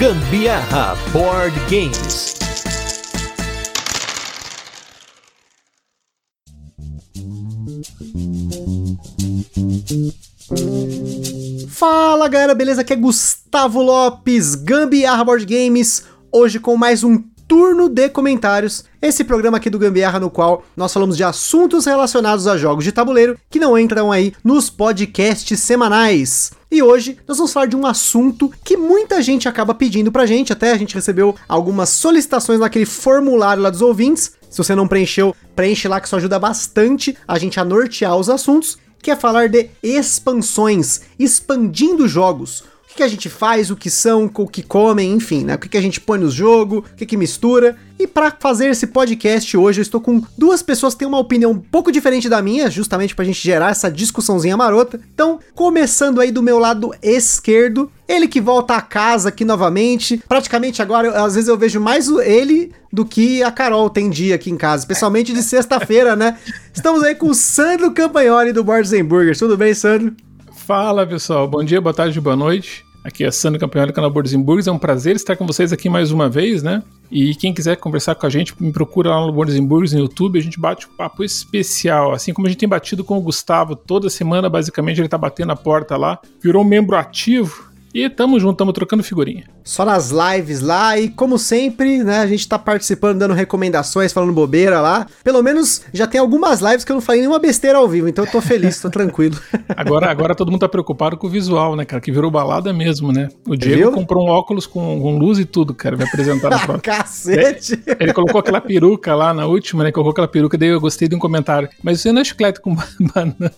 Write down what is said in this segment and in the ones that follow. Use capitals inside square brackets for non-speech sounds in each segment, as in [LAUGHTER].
Gambiarra Board Games. Fala galera, beleza? Aqui é Gustavo Lopes, Gambiarra Board Games, hoje com mais um turno de comentários. Esse programa aqui do Gambiarra no qual nós falamos de assuntos relacionados a jogos de tabuleiro que não entram aí nos podcasts semanais. E hoje nós vamos falar de um assunto que muita gente acaba pedindo pra gente, até a gente recebeu algumas solicitações naquele formulário lá dos ouvintes. Se você não preencheu, preenche lá que isso ajuda bastante a gente a nortear os assuntos, que é falar de expansões, expandindo jogos o que, a gente faz, o que são, o que comem, enfim, né? O que, a gente põe no jogo, o que, que mistura. E para fazer esse podcast hoje, eu estou com duas pessoas que têm uma opinião um pouco diferente da minha, justamente para a gente gerar essa discussãozinha marota. Então, começando aí do meu lado esquerdo, ele que volta a casa aqui novamente. Praticamente agora, eu, às vezes eu vejo mais ele do que a Carol tem dia aqui em casa, especialmente de sexta-feira, né? Estamos aí com o Sandro Campagnoli do Boards Burgers. Tudo bem, Sandro? Fala pessoal, bom dia, boa tarde, boa noite. Aqui é Sandro Campeão do canal Bordeaux É um prazer estar com vocês aqui mais uma vez, né? E quem quiser conversar com a gente, me procura lá no Bordeaux no YouTube. A gente bate um papo especial. Assim como a gente tem batido com o Gustavo toda semana, basicamente ele tá batendo a porta lá. Virou um membro ativo e tamo junto, tamo trocando figurinha. Só nas lives lá e como sempre, né, a gente tá participando, dando recomendações, falando bobeira lá. Pelo menos já tem algumas lives que eu não falei nenhuma besteira ao vivo, então eu tô feliz, tô tranquilo. [LAUGHS] Agora, agora todo mundo tá preocupado com o visual, né, cara, que virou balada mesmo, né? O Diego Viu? comprou um óculos com, com, luz e tudo, cara, vai apresentar no [LAUGHS] próximo. Cacete! Ele, ele, colocou aquela peruca lá na última, né, colocou aquela peruca, daí eu gostei de um comentário. Mas você não é chiclete com [LAUGHS] banana.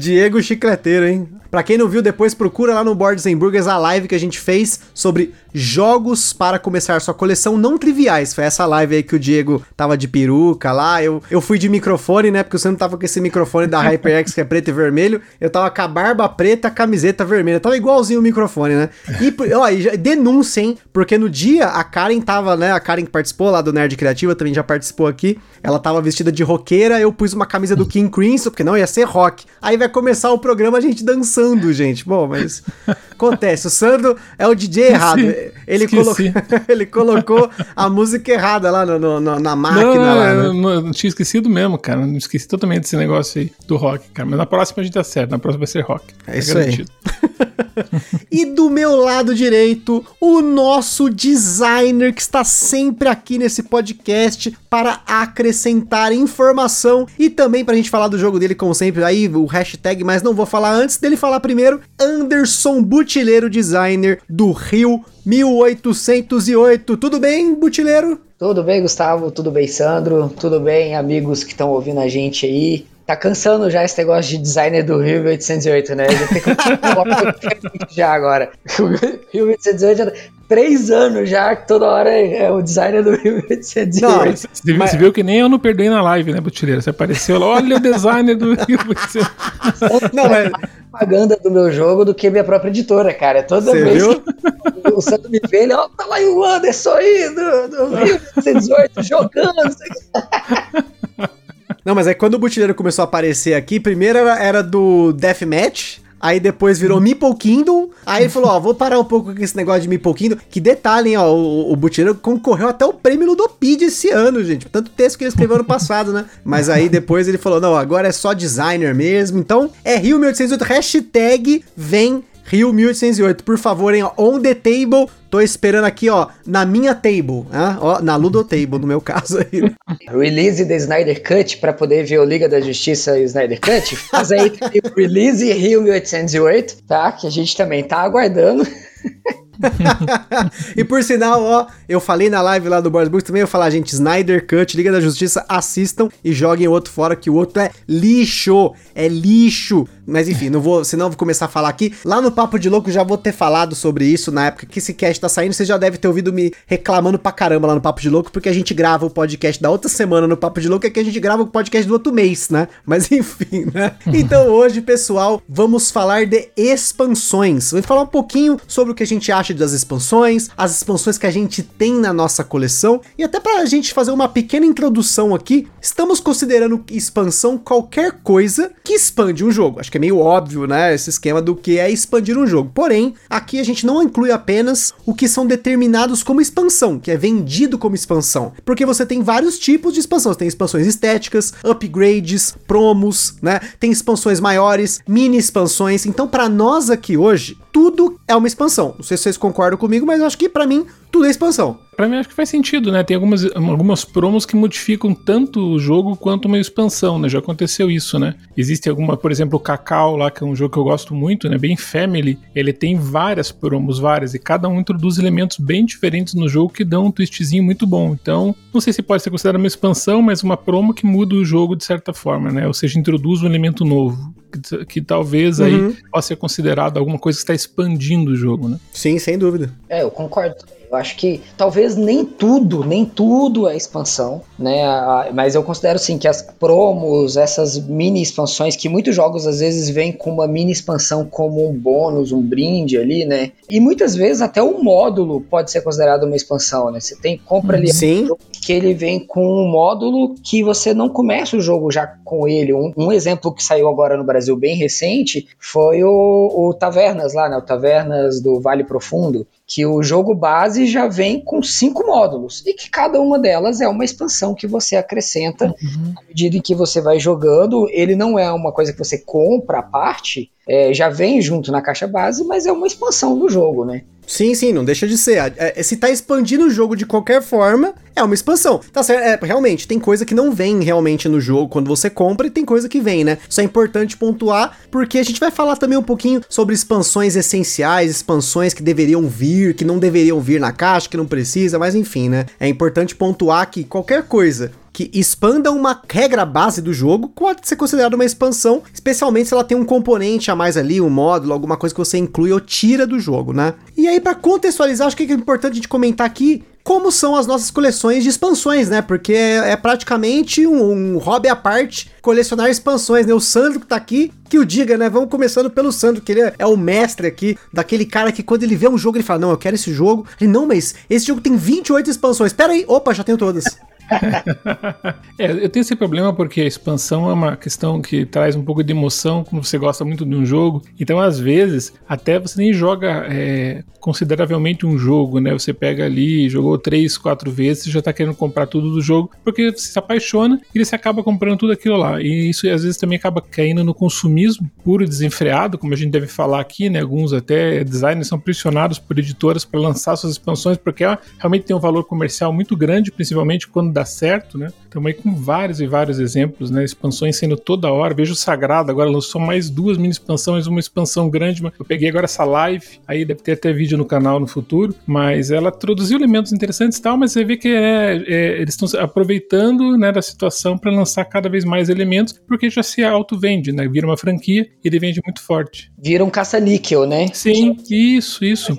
Diego chicleteiro, hein? Pra quem não viu, depois procura lá no Boards Burgers a live que a gente fez sobre jogos para começar sua coleção não triviais. Foi essa live aí que o Diego tava de peruca lá. Eu, eu fui de microfone, né? Porque você não tava com esse microfone da HyperX que é preto e vermelho. Eu tava com a barba preta, a camiseta vermelha. Tava igualzinho o microfone, né? E, ó, denúncia, hein? Porque no dia a Karen tava, né? A Karen que participou lá do Nerd Criativa também já participou aqui. Ela tava vestida de roqueira. Eu pus uma camisa do King Crimson, porque não ia ser rock. Aí vai começar o programa a gente dançando, gente. Bom, mas acontece. O Sandro é o DJ errado. Ele, colo... [LAUGHS] ele colocou a música errada lá no, no, na máquina. Não, lá, né? não, não tinha esquecido mesmo, cara. Não esqueci totalmente desse negócio aí do rock, cara. Mas na próxima a gente tá certo. Na próxima vai ser rock. É tá isso garantido. aí. [LAUGHS] e do meu lado direito, o nosso designer que está sempre aqui nesse podcast para acrescentar informação e também para a gente falar do jogo dele, como sempre, aí o hashtag, mas não vou falar antes dele falar primeiro, Anderson Butileiro, designer do Rio 1808. Tudo bem, Butileiro? Tudo bem, Gustavo? Tudo bem, Sandro? Tudo bem, amigos que estão ouvindo a gente aí? Tá cansando já esse negócio de designer do Rio 1808, né? Já tem que [LAUGHS] já agora. [LAUGHS] Rio 1808 já três anos já, que toda hora é o designer do Rio 1808. Não, você, mas... você viu que nem eu não perdoei na live, né, Butileiro? Você apareceu lá, olha o designer do Rio 1808. [LAUGHS] Não, mas... propaganda do meu jogo do que minha própria editora, cara. Toda você vez viu? que o Santo me vê, ele, ó, tá lá o Anderson aí do, do Rio 1808 [LAUGHS] jogando. Não, mas é quando o Butileiro começou a aparecer aqui, primeiro era, era do Deathmatch, aí depois virou Meeple Kingdom, aí ele falou, ó, vou parar um pouco com esse negócio de Meeple Kingdom, que detalhe, hein, ó, o, o Butileiro concorreu até o prêmio Ludopedia esse ano, gente, tanto texto que ele escreveu ano passado, né, mas aí depois ele falou, não, agora é só designer mesmo, então é Rio 1808, hashtag vem Rio 1808, por favor, hein, on the table. Tô esperando aqui, ó, na minha table, hein? ó, na Ludo Table, no meu caso aí. Release da Snyder Cut para poder ver o Liga da Justiça e o Snyder Cut. Faz aí Release Rio 1808, tá? Que a gente também tá aguardando. [LAUGHS] e por sinal, ó, eu falei na live lá do Boys Books também, eu falar, gente, Snyder Cut, Liga da Justiça, assistam e joguem o outro fora, que o outro é lixo, é lixo. Mas enfim, não vou, senão eu vou começar a falar aqui. Lá no Papo de Louco já vou ter falado sobre isso na época que esse cast tá saindo. Você já deve ter ouvido me reclamando pra caramba lá no Papo de Louco, porque a gente grava o podcast da outra semana no Papo de Louco, é que a gente grava o podcast do outro mês, né? Mas enfim, né? [LAUGHS] Então hoje, pessoal, vamos falar de expansões. Vou falar um pouquinho sobre o que a gente acha das expansões, as expansões que a gente tem na nossa coleção e até pra gente fazer uma pequena introdução aqui, estamos considerando expansão qualquer coisa que expande um jogo. Acho que é meio óbvio, né? Esse esquema do que é expandir um jogo. Porém, aqui a gente não inclui apenas o que são determinados como expansão, que é vendido como expansão. Porque você tem vários tipos de expansão. Você tem expansões estéticas, upgrades, promos, né? Tem expansões maiores, mini expansões. Então, para nós aqui hoje, tudo é uma expansão. Não sei se vocês concordam comigo, mas eu acho que para mim tudo é expansão. Pra mim acho que faz sentido, né? Tem algumas, algumas promos que modificam tanto o jogo quanto uma expansão, né? Já aconteceu isso, né? Existe alguma, por exemplo, o Cacau lá, que é um jogo que eu gosto muito, né? Bem family. Ele tem várias promos, várias, e cada um introduz elementos bem diferentes no jogo que dão um twistzinho muito bom. Então, não sei se pode ser considerado uma expansão, mas uma promo que muda o jogo de certa forma, né? Ou seja, introduz um elemento novo. Que, que talvez uhum. aí possa ser considerado alguma coisa que está expandindo o jogo, né? Sim, sem dúvida. É, eu concordo eu acho que talvez nem tudo, nem tudo é expansão, né? Mas eu considero sim que as promos, essas mini expansões, que muitos jogos às vezes vêm com uma mini expansão como um bônus, um brinde ali, né? E muitas vezes até o um módulo pode ser considerado uma expansão, né? Você tem compra ali sim. Que ele vem com um módulo que você não começa o jogo já com ele. Um, um exemplo que saiu agora no Brasil bem recente foi o, o Tavernas lá, né? O Tavernas do Vale Profundo que o jogo base já vem com cinco módulos e que cada uma delas é uma expansão que você acrescenta uhum. à medida em que você vai jogando. Ele não é uma coisa que você compra à parte, é, já vem junto na caixa base, mas é uma expansão do jogo, né? Sim, sim, não deixa de ser. É, se tá expandindo o jogo de qualquer forma, é uma expansão. Tá certo? É, realmente, tem coisa que não vem realmente no jogo quando você compra e tem coisa que vem, né? Isso é importante pontuar, porque a gente vai falar também um pouquinho sobre expansões essenciais, expansões que deveriam vir, que não deveriam vir na caixa, que não precisa, mas enfim, né? É importante pontuar que qualquer coisa que expanda uma regra base do jogo pode ser considerada uma expansão, especialmente se ela tem um componente a mais ali, um módulo, alguma coisa que você inclui ou tira do jogo, né? E aí, para contextualizar, acho que é importante a gente comentar aqui como são as nossas coleções de expansões, né? Porque é, é praticamente um, um, hobby à parte colecionar expansões, né? O Sandro que tá aqui, que o diga, né? Vamos começando pelo Sandro, que ele é, é, o mestre aqui, daquele cara que quando ele vê um jogo, ele fala, não, eu quero esse jogo. Ele, não, mas esse jogo tem 28 expansões. Pera aí, opa, já tenho todas. [LAUGHS] é, eu tenho esse problema porque a expansão é uma questão que traz um pouco de emoção quando você gosta muito de um jogo. Então, às vezes, até você nem joga é, consideravelmente um jogo, né? Você pega ali, jogou três, quatro vezes, já tá querendo comprar tudo do jogo, porque você se apaixona e você acaba comprando tudo aquilo lá. E isso às vezes também acaba caindo no consumismo puro e desenfreado, como a gente deve falar aqui, né? Alguns até designers são pressionados por editoras para lançar suas expansões, porque ela realmente tem um valor comercial muito grande, principalmente quando dá certo, né? Estamos aí com vários e vários exemplos, né? Expansões sendo toda hora. Vejo o Sagrado agora lançou mais duas mini expansões, uma expansão grande. Eu peguei agora essa live, aí deve ter até vídeo no canal no futuro, mas ela introduziu elementos interessantes e tal, mas você vê que é, é, eles estão aproveitando né, da situação para lançar cada vez mais elementos, porque já se auto-vende, né? Vira uma franquia e ele vende muito forte. Vira um caça-níquel, né? Sim, isso, isso.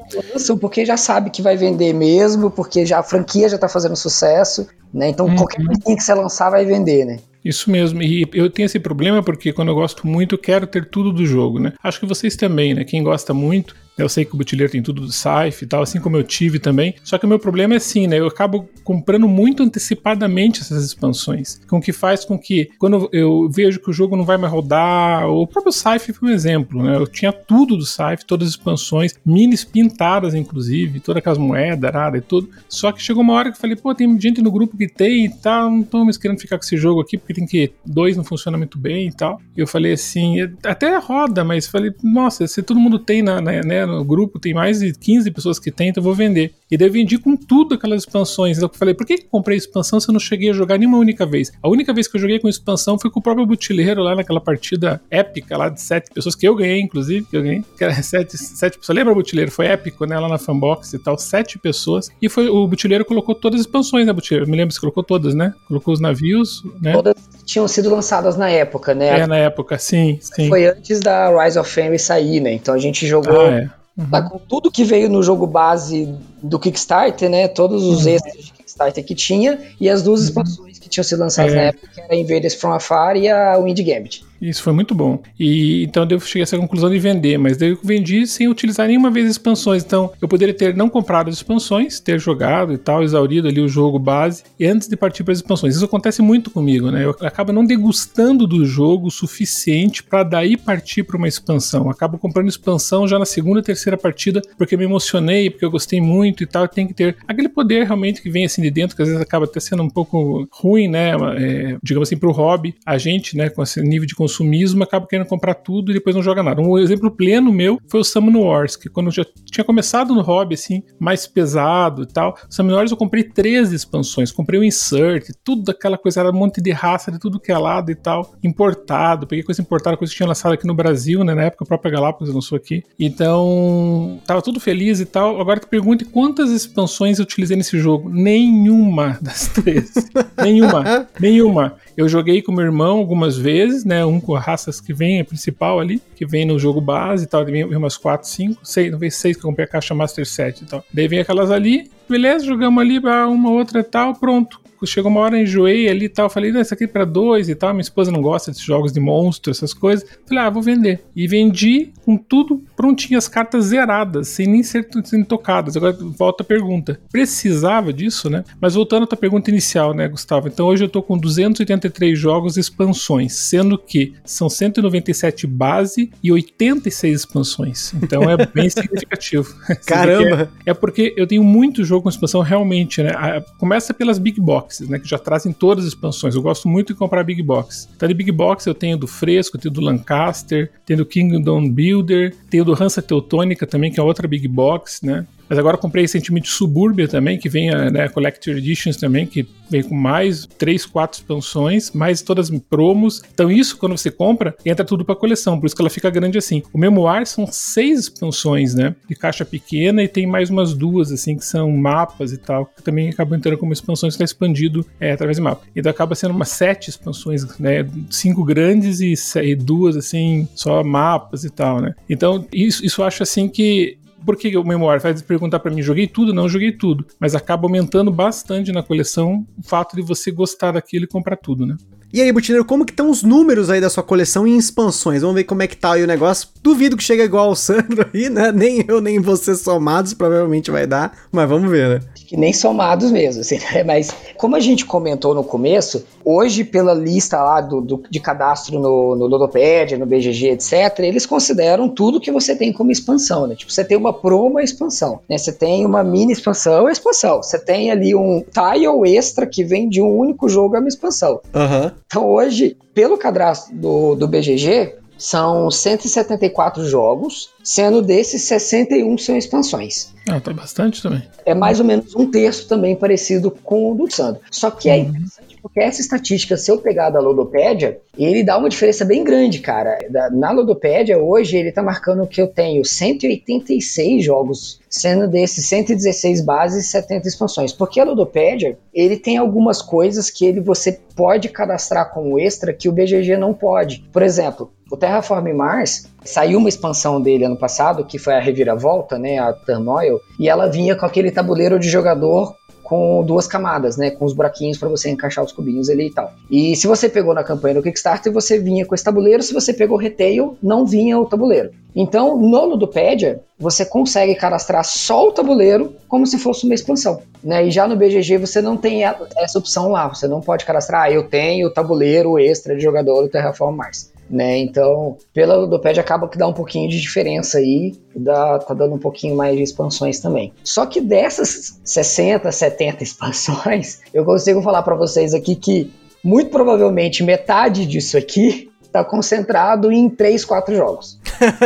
Porque já sabe que vai vender mesmo, porque já a franquia já está fazendo sucesso. Né? Então uhum. qualquer coisa que você lançar vai vender, né? Isso mesmo, e eu tenho esse problema porque quando eu gosto muito, eu quero ter tudo do jogo, né? Acho que vocês também, né? Quem gosta muito, eu sei que o Butileiro tem tudo do Saif e tal, assim como eu tive também. Só que o meu problema é assim, né? Eu acabo comprando muito antecipadamente essas expansões. Com que faz com que, quando eu vejo que o jogo não vai mais rodar, o próprio Saif foi um exemplo, né? Eu tinha tudo do Saif, todas as expansões, minis pintadas, inclusive, todas aquelas moedas, nada e tudo. Só que chegou uma hora que eu falei, pô, tem gente no grupo que tem e tal, não tô mais querendo ficar com esse jogo aqui, porque tem que. Dois não funciona muito bem e tal. E eu falei assim, até roda, mas falei, nossa, se todo mundo tem na, na né? No grupo tem mais de 15 pessoas que tem, então eu vou vender. E daí eu vendi com tudo aquelas expansões. Eu falei, por que, que comprei expansão se eu não cheguei a jogar nenhuma única vez? A única vez que eu joguei com expansão foi com o próprio Butileiro lá naquela partida épica lá de sete pessoas, que eu ganhei, inclusive, que eu ganhei, que era [LAUGHS] sete, sete pessoas. Lembra o Butileiro? Foi épico, né? Lá na fanbox e tal, sete pessoas. E foi o Butileiro colocou todas as expansões, né, Butileiro? Me lembro se colocou todas, né? Colocou os navios, né? Todas tinham sido lançadas na época, né? É, na época, sim, sim. Foi antes da Rise of Fame sair, né? Então a gente jogou. Ah, é Uhum. Tá com tudo que veio no jogo base do Kickstarter, né? Todos os uhum. extras de Kickstarter que tinha, e as duas expansões que tinham sido lançadas É. na época, que era a Invaders from Afar e a Wind Gambit. Isso foi muito bom. E então eu cheguei a essa conclusão de vender, mas daí eu vendi sem utilizar nenhuma vez expansões. Então eu poderia ter não comprado as expansões, ter jogado e tal, exaurido ali o jogo base, e antes de partir para as expansões. Isso acontece muito comigo, né? Eu acabo não degustando do jogo o suficiente para daí partir para uma expansão. Eu acabo comprando expansão já na segunda, terceira partida, porque me emocionei, porque eu gostei muito e tal. Tem que ter aquele poder realmente que vem assim de dentro, que às vezes acaba até sendo um pouco ruim, né? É, digamos assim, para o hobby. A gente, né, com esse nível de consumismo, acaba querendo comprar tudo e depois não joga nada. Um exemplo pleno meu foi o Summon Wars, que quando eu já tinha começado no hobby, assim, mais pesado e tal, Summon Wars eu comprei 13 expansões, comprei o Insert, tudo aquela coisa, era um monte de raça de tudo que é lado e tal, importado, peguei coisa importada, coisa que tinha lançado aqui no Brasil, né, na época a própria Galápagos lançou aqui. Então, tava tudo feliz e tal. Agora te pergunte quantas expansões eu utilizei nesse jogo? Nenhuma das [LAUGHS] 13. nenhuma, nenhuma. Eu joguei com meu irmão algumas vezes, né? Um com raças que vem, a principal ali, que vem no jogo base e tal. Vem umas 4, 5, 6, talvez 6 que eu comprei a caixa Master 7 e tal. Daí vem aquelas ali, beleza, jogamos ali, uma outra e tal, pronto. Chegou uma hora, enjoei ali e tal. Falei, não, isso aqui é pra dois e tal. Minha esposa não gosta desses jogos de monstro, essas coisas. Falei, ah, vou vender. E vendi com tudo prontinho, as cartas zeradas, sem nem ser sendo tocadas. Agora volta a pergunta: precisava disso, né? Mas voltando à tua pergunta inicial, né, Gustavo? Então hoje eu tô com 283 jogos e expansões, sendo que são 197 base e 86 expansões. Então é bem [LAUGHS] significativo. Caramba! É, é porque eu tenho muito jogo com expansão realmente, né? Começa pelas Big Boxes, né? Que já trazem todas as expansões. Eu gosto muito de comprar Big Box. Então, de Big Box eu tenho do Fresco, tenho do Lancaster, tenho do Kingdom Builder, tenho do Hansa Teutônica também, que é outra Big Box, né? Mas agora comprei recentemente Suburbia também, que vem a né, Collector Editions também, que vem com mais 3, 4 expansões, mais todas promos. Então isso, quando você compra, entra tudo pra coleção, por isso que ela fica grande assim. O Memoir são seis expansões, né? De caixa pequena e tem mais umas duas, assim, que são mapas e tal, que também acabam entrando como expansões que está expandido é, através de mapa. Então acaba sendo umas sete expansões, né? Cinco grandes e, e duas, assim, só mapas e tal, né? Então isso, isso eu acho assim que por que o Memoir faz perguntar pra mim, joguei tudo? Não joguei tudo. Mas acaba aumentando bastante na coleção o fato de você gostar daquilo e comprar tudo, né? E aí, Butineiro, como que estão os números aí da sua coleção em expansões? Vamos ver como é que tá aí o negócio. Duvido que chegue igual ao Sandro aí, né? Nem eu, nem você somados, provavelmente vai dar. Mas vamos ver, né? que nem somados mesmo, assim, né? Mas como a gente comentou no começo, hoje pela lista lá do, do- de cadastro no, no Ludopédia, no BGG, etc., eles consideram tudo que você tem como expansão, né? Tipo, você tem uma promo, é expansão, né? Você tem uma mini expansão, expansão. Você tem ali um tile extra que vem de um único jogo, é uma expansão. Aham. Então hoje, pelo cadastro do, do BGG, são 174 jogos, sendo desses 61 são expansões Ah, tá bastante também. é mais ou menos um terço também parecido com o do Sandro. Só que é interessante porque essa estatística, se eu pegar da Ludopédia, ele dá uma diferença bem grande, cara. Na Ludopédia, hoje, ele tá marcando que eu tenho 186 jogos, sendo desses 116 bases e 70 expansões. Porque a Ludopédia, ele tem algumas coisas que ele você pode cadastrar como extra que o BGG não pode. Por exemplo, o Terraform Mars saiu uma expansão dele ano passado, que foi a Reviravolta, né, a Turmoil, e ela vinha com aquele tabuleiro de jogador com duas camadas, né, com os buraquinhos para você encaixar os cubinhos ali e tal. E se você pegou na campanha do Kickstarter, você vinha com esse tabuleiro, se você pegou retail, não vinha o tabuleiro. Então, no Ludopédia, você consegue cadastrar só o tabuleiro como se fosse uma expansão, né? E já no BGG você não tem essa opção lá, você não pode cadastrar, ah, eu tenho o tabuleiro extra de jogador do Terraform Mars. Né, então, pela Ludopédia acaba que dá um pouquinho de diferença aí, dá, tá dando um pouquinho mais de expansões também. Só que dessas 60, 70 expansões, [LAUGHS] eu consigo falar para vocês aqui que muito provavelmente metade disso aqui tá concentrado em 3, 4 jogos.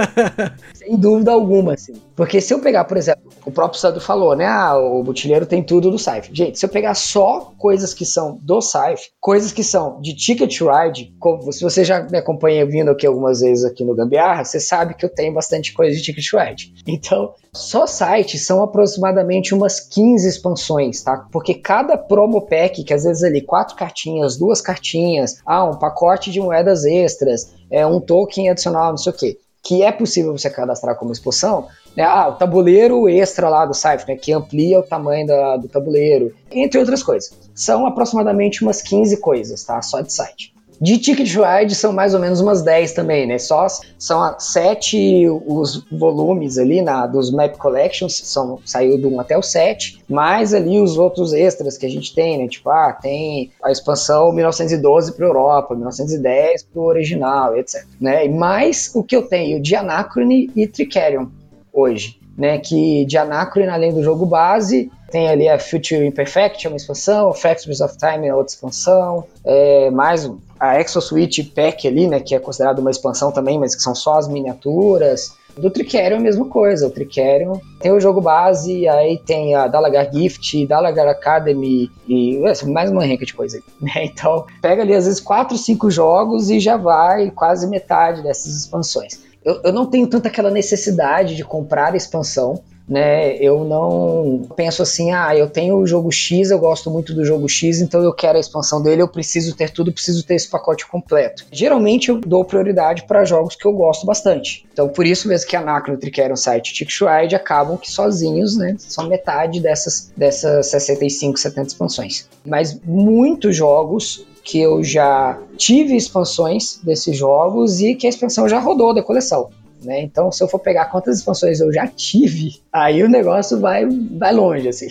[LAUGHS] Sem dúvida alguma, assim. Porque se eu pegar, por exemplo, o próprio Sandro falou, né? Ah, o Botilheiro tem tudo do Scythe. Gente, se eu pegar só coisas que são do Scythe, coisas que são de Ticket Ride, como, se você já me acompanha vindo aqui algumas vezes aqui no Gambiarra, você sabe que eu tenho bastante coisa de Ticket Ride. Então, só site são aproximadamente umas 15 expansões, tá? Porque cada promo pack, que às vezes ali quatro cartinhas, duas cartinhas, ah, um pacote de moedas extras, é um token adicional, não sei o quê, que é possível você cadastrar como expansão, Né? Ah, o tabuleiro extra lá do Cypher, né? que amplia o tamanho da, do tabuleiro, entre outras coisas. São aproximadamente umas 15 coisas, tá? Só de site. De ticket ride são mais ou menos umas 10 também, né? Só são sete os volumes ali na, dos Map Collections, são, saiu do 1 até o 7, mais ali os outros extras que a gente tem, né? Tipo, ah, tem a expansão 1912 para Europa, 1910 para o original, etc. Né? Mais o que eu tenho de Anachrony e Tricerion hoje. Né, que de Anachrony, além do jogo base, tem ali a Future Imperfect, uma expansão, Factories of Time outra expansão, é, mais a Exoswitch Pack ali, né, que é considerado uma expansão também, mas que são só as miniaturas. Do Tricerion é a mesma coisa, o Tricerion tem o jogo base, aí tem a Dalagar Gift, Dalagar Academy e mais uma renca de coisa aí, [LAUGHS] né? Então, pega ali às vezes 4, 5 jogos e já vai quase metade dessas expansões. Eu, eu não tenho tanta aquela necessidade de comprar expansão, né? Eu não penso assim, ah, eu tenho o jogo X, eu gosto muito do jogo X, então eu quero a expansão dele, eu preciso ter tudo, preciso ter esse pacote completo. Geralmente eu dou prioridade para jogos que eu gosto bastante. Então por isso mesmo que a Nacro, Trickerion, Site e Tickshride acabam que sozinhos, né, são metade dessas, dessas 65, 70 expansões. Mas muitos jogos que eu já tive expansões desses jogos e que a expansão já rodou da coleção. Né? Então, se eu for pegar quantas expansões eu já tive, aí o negócio vai, vai longe, assim.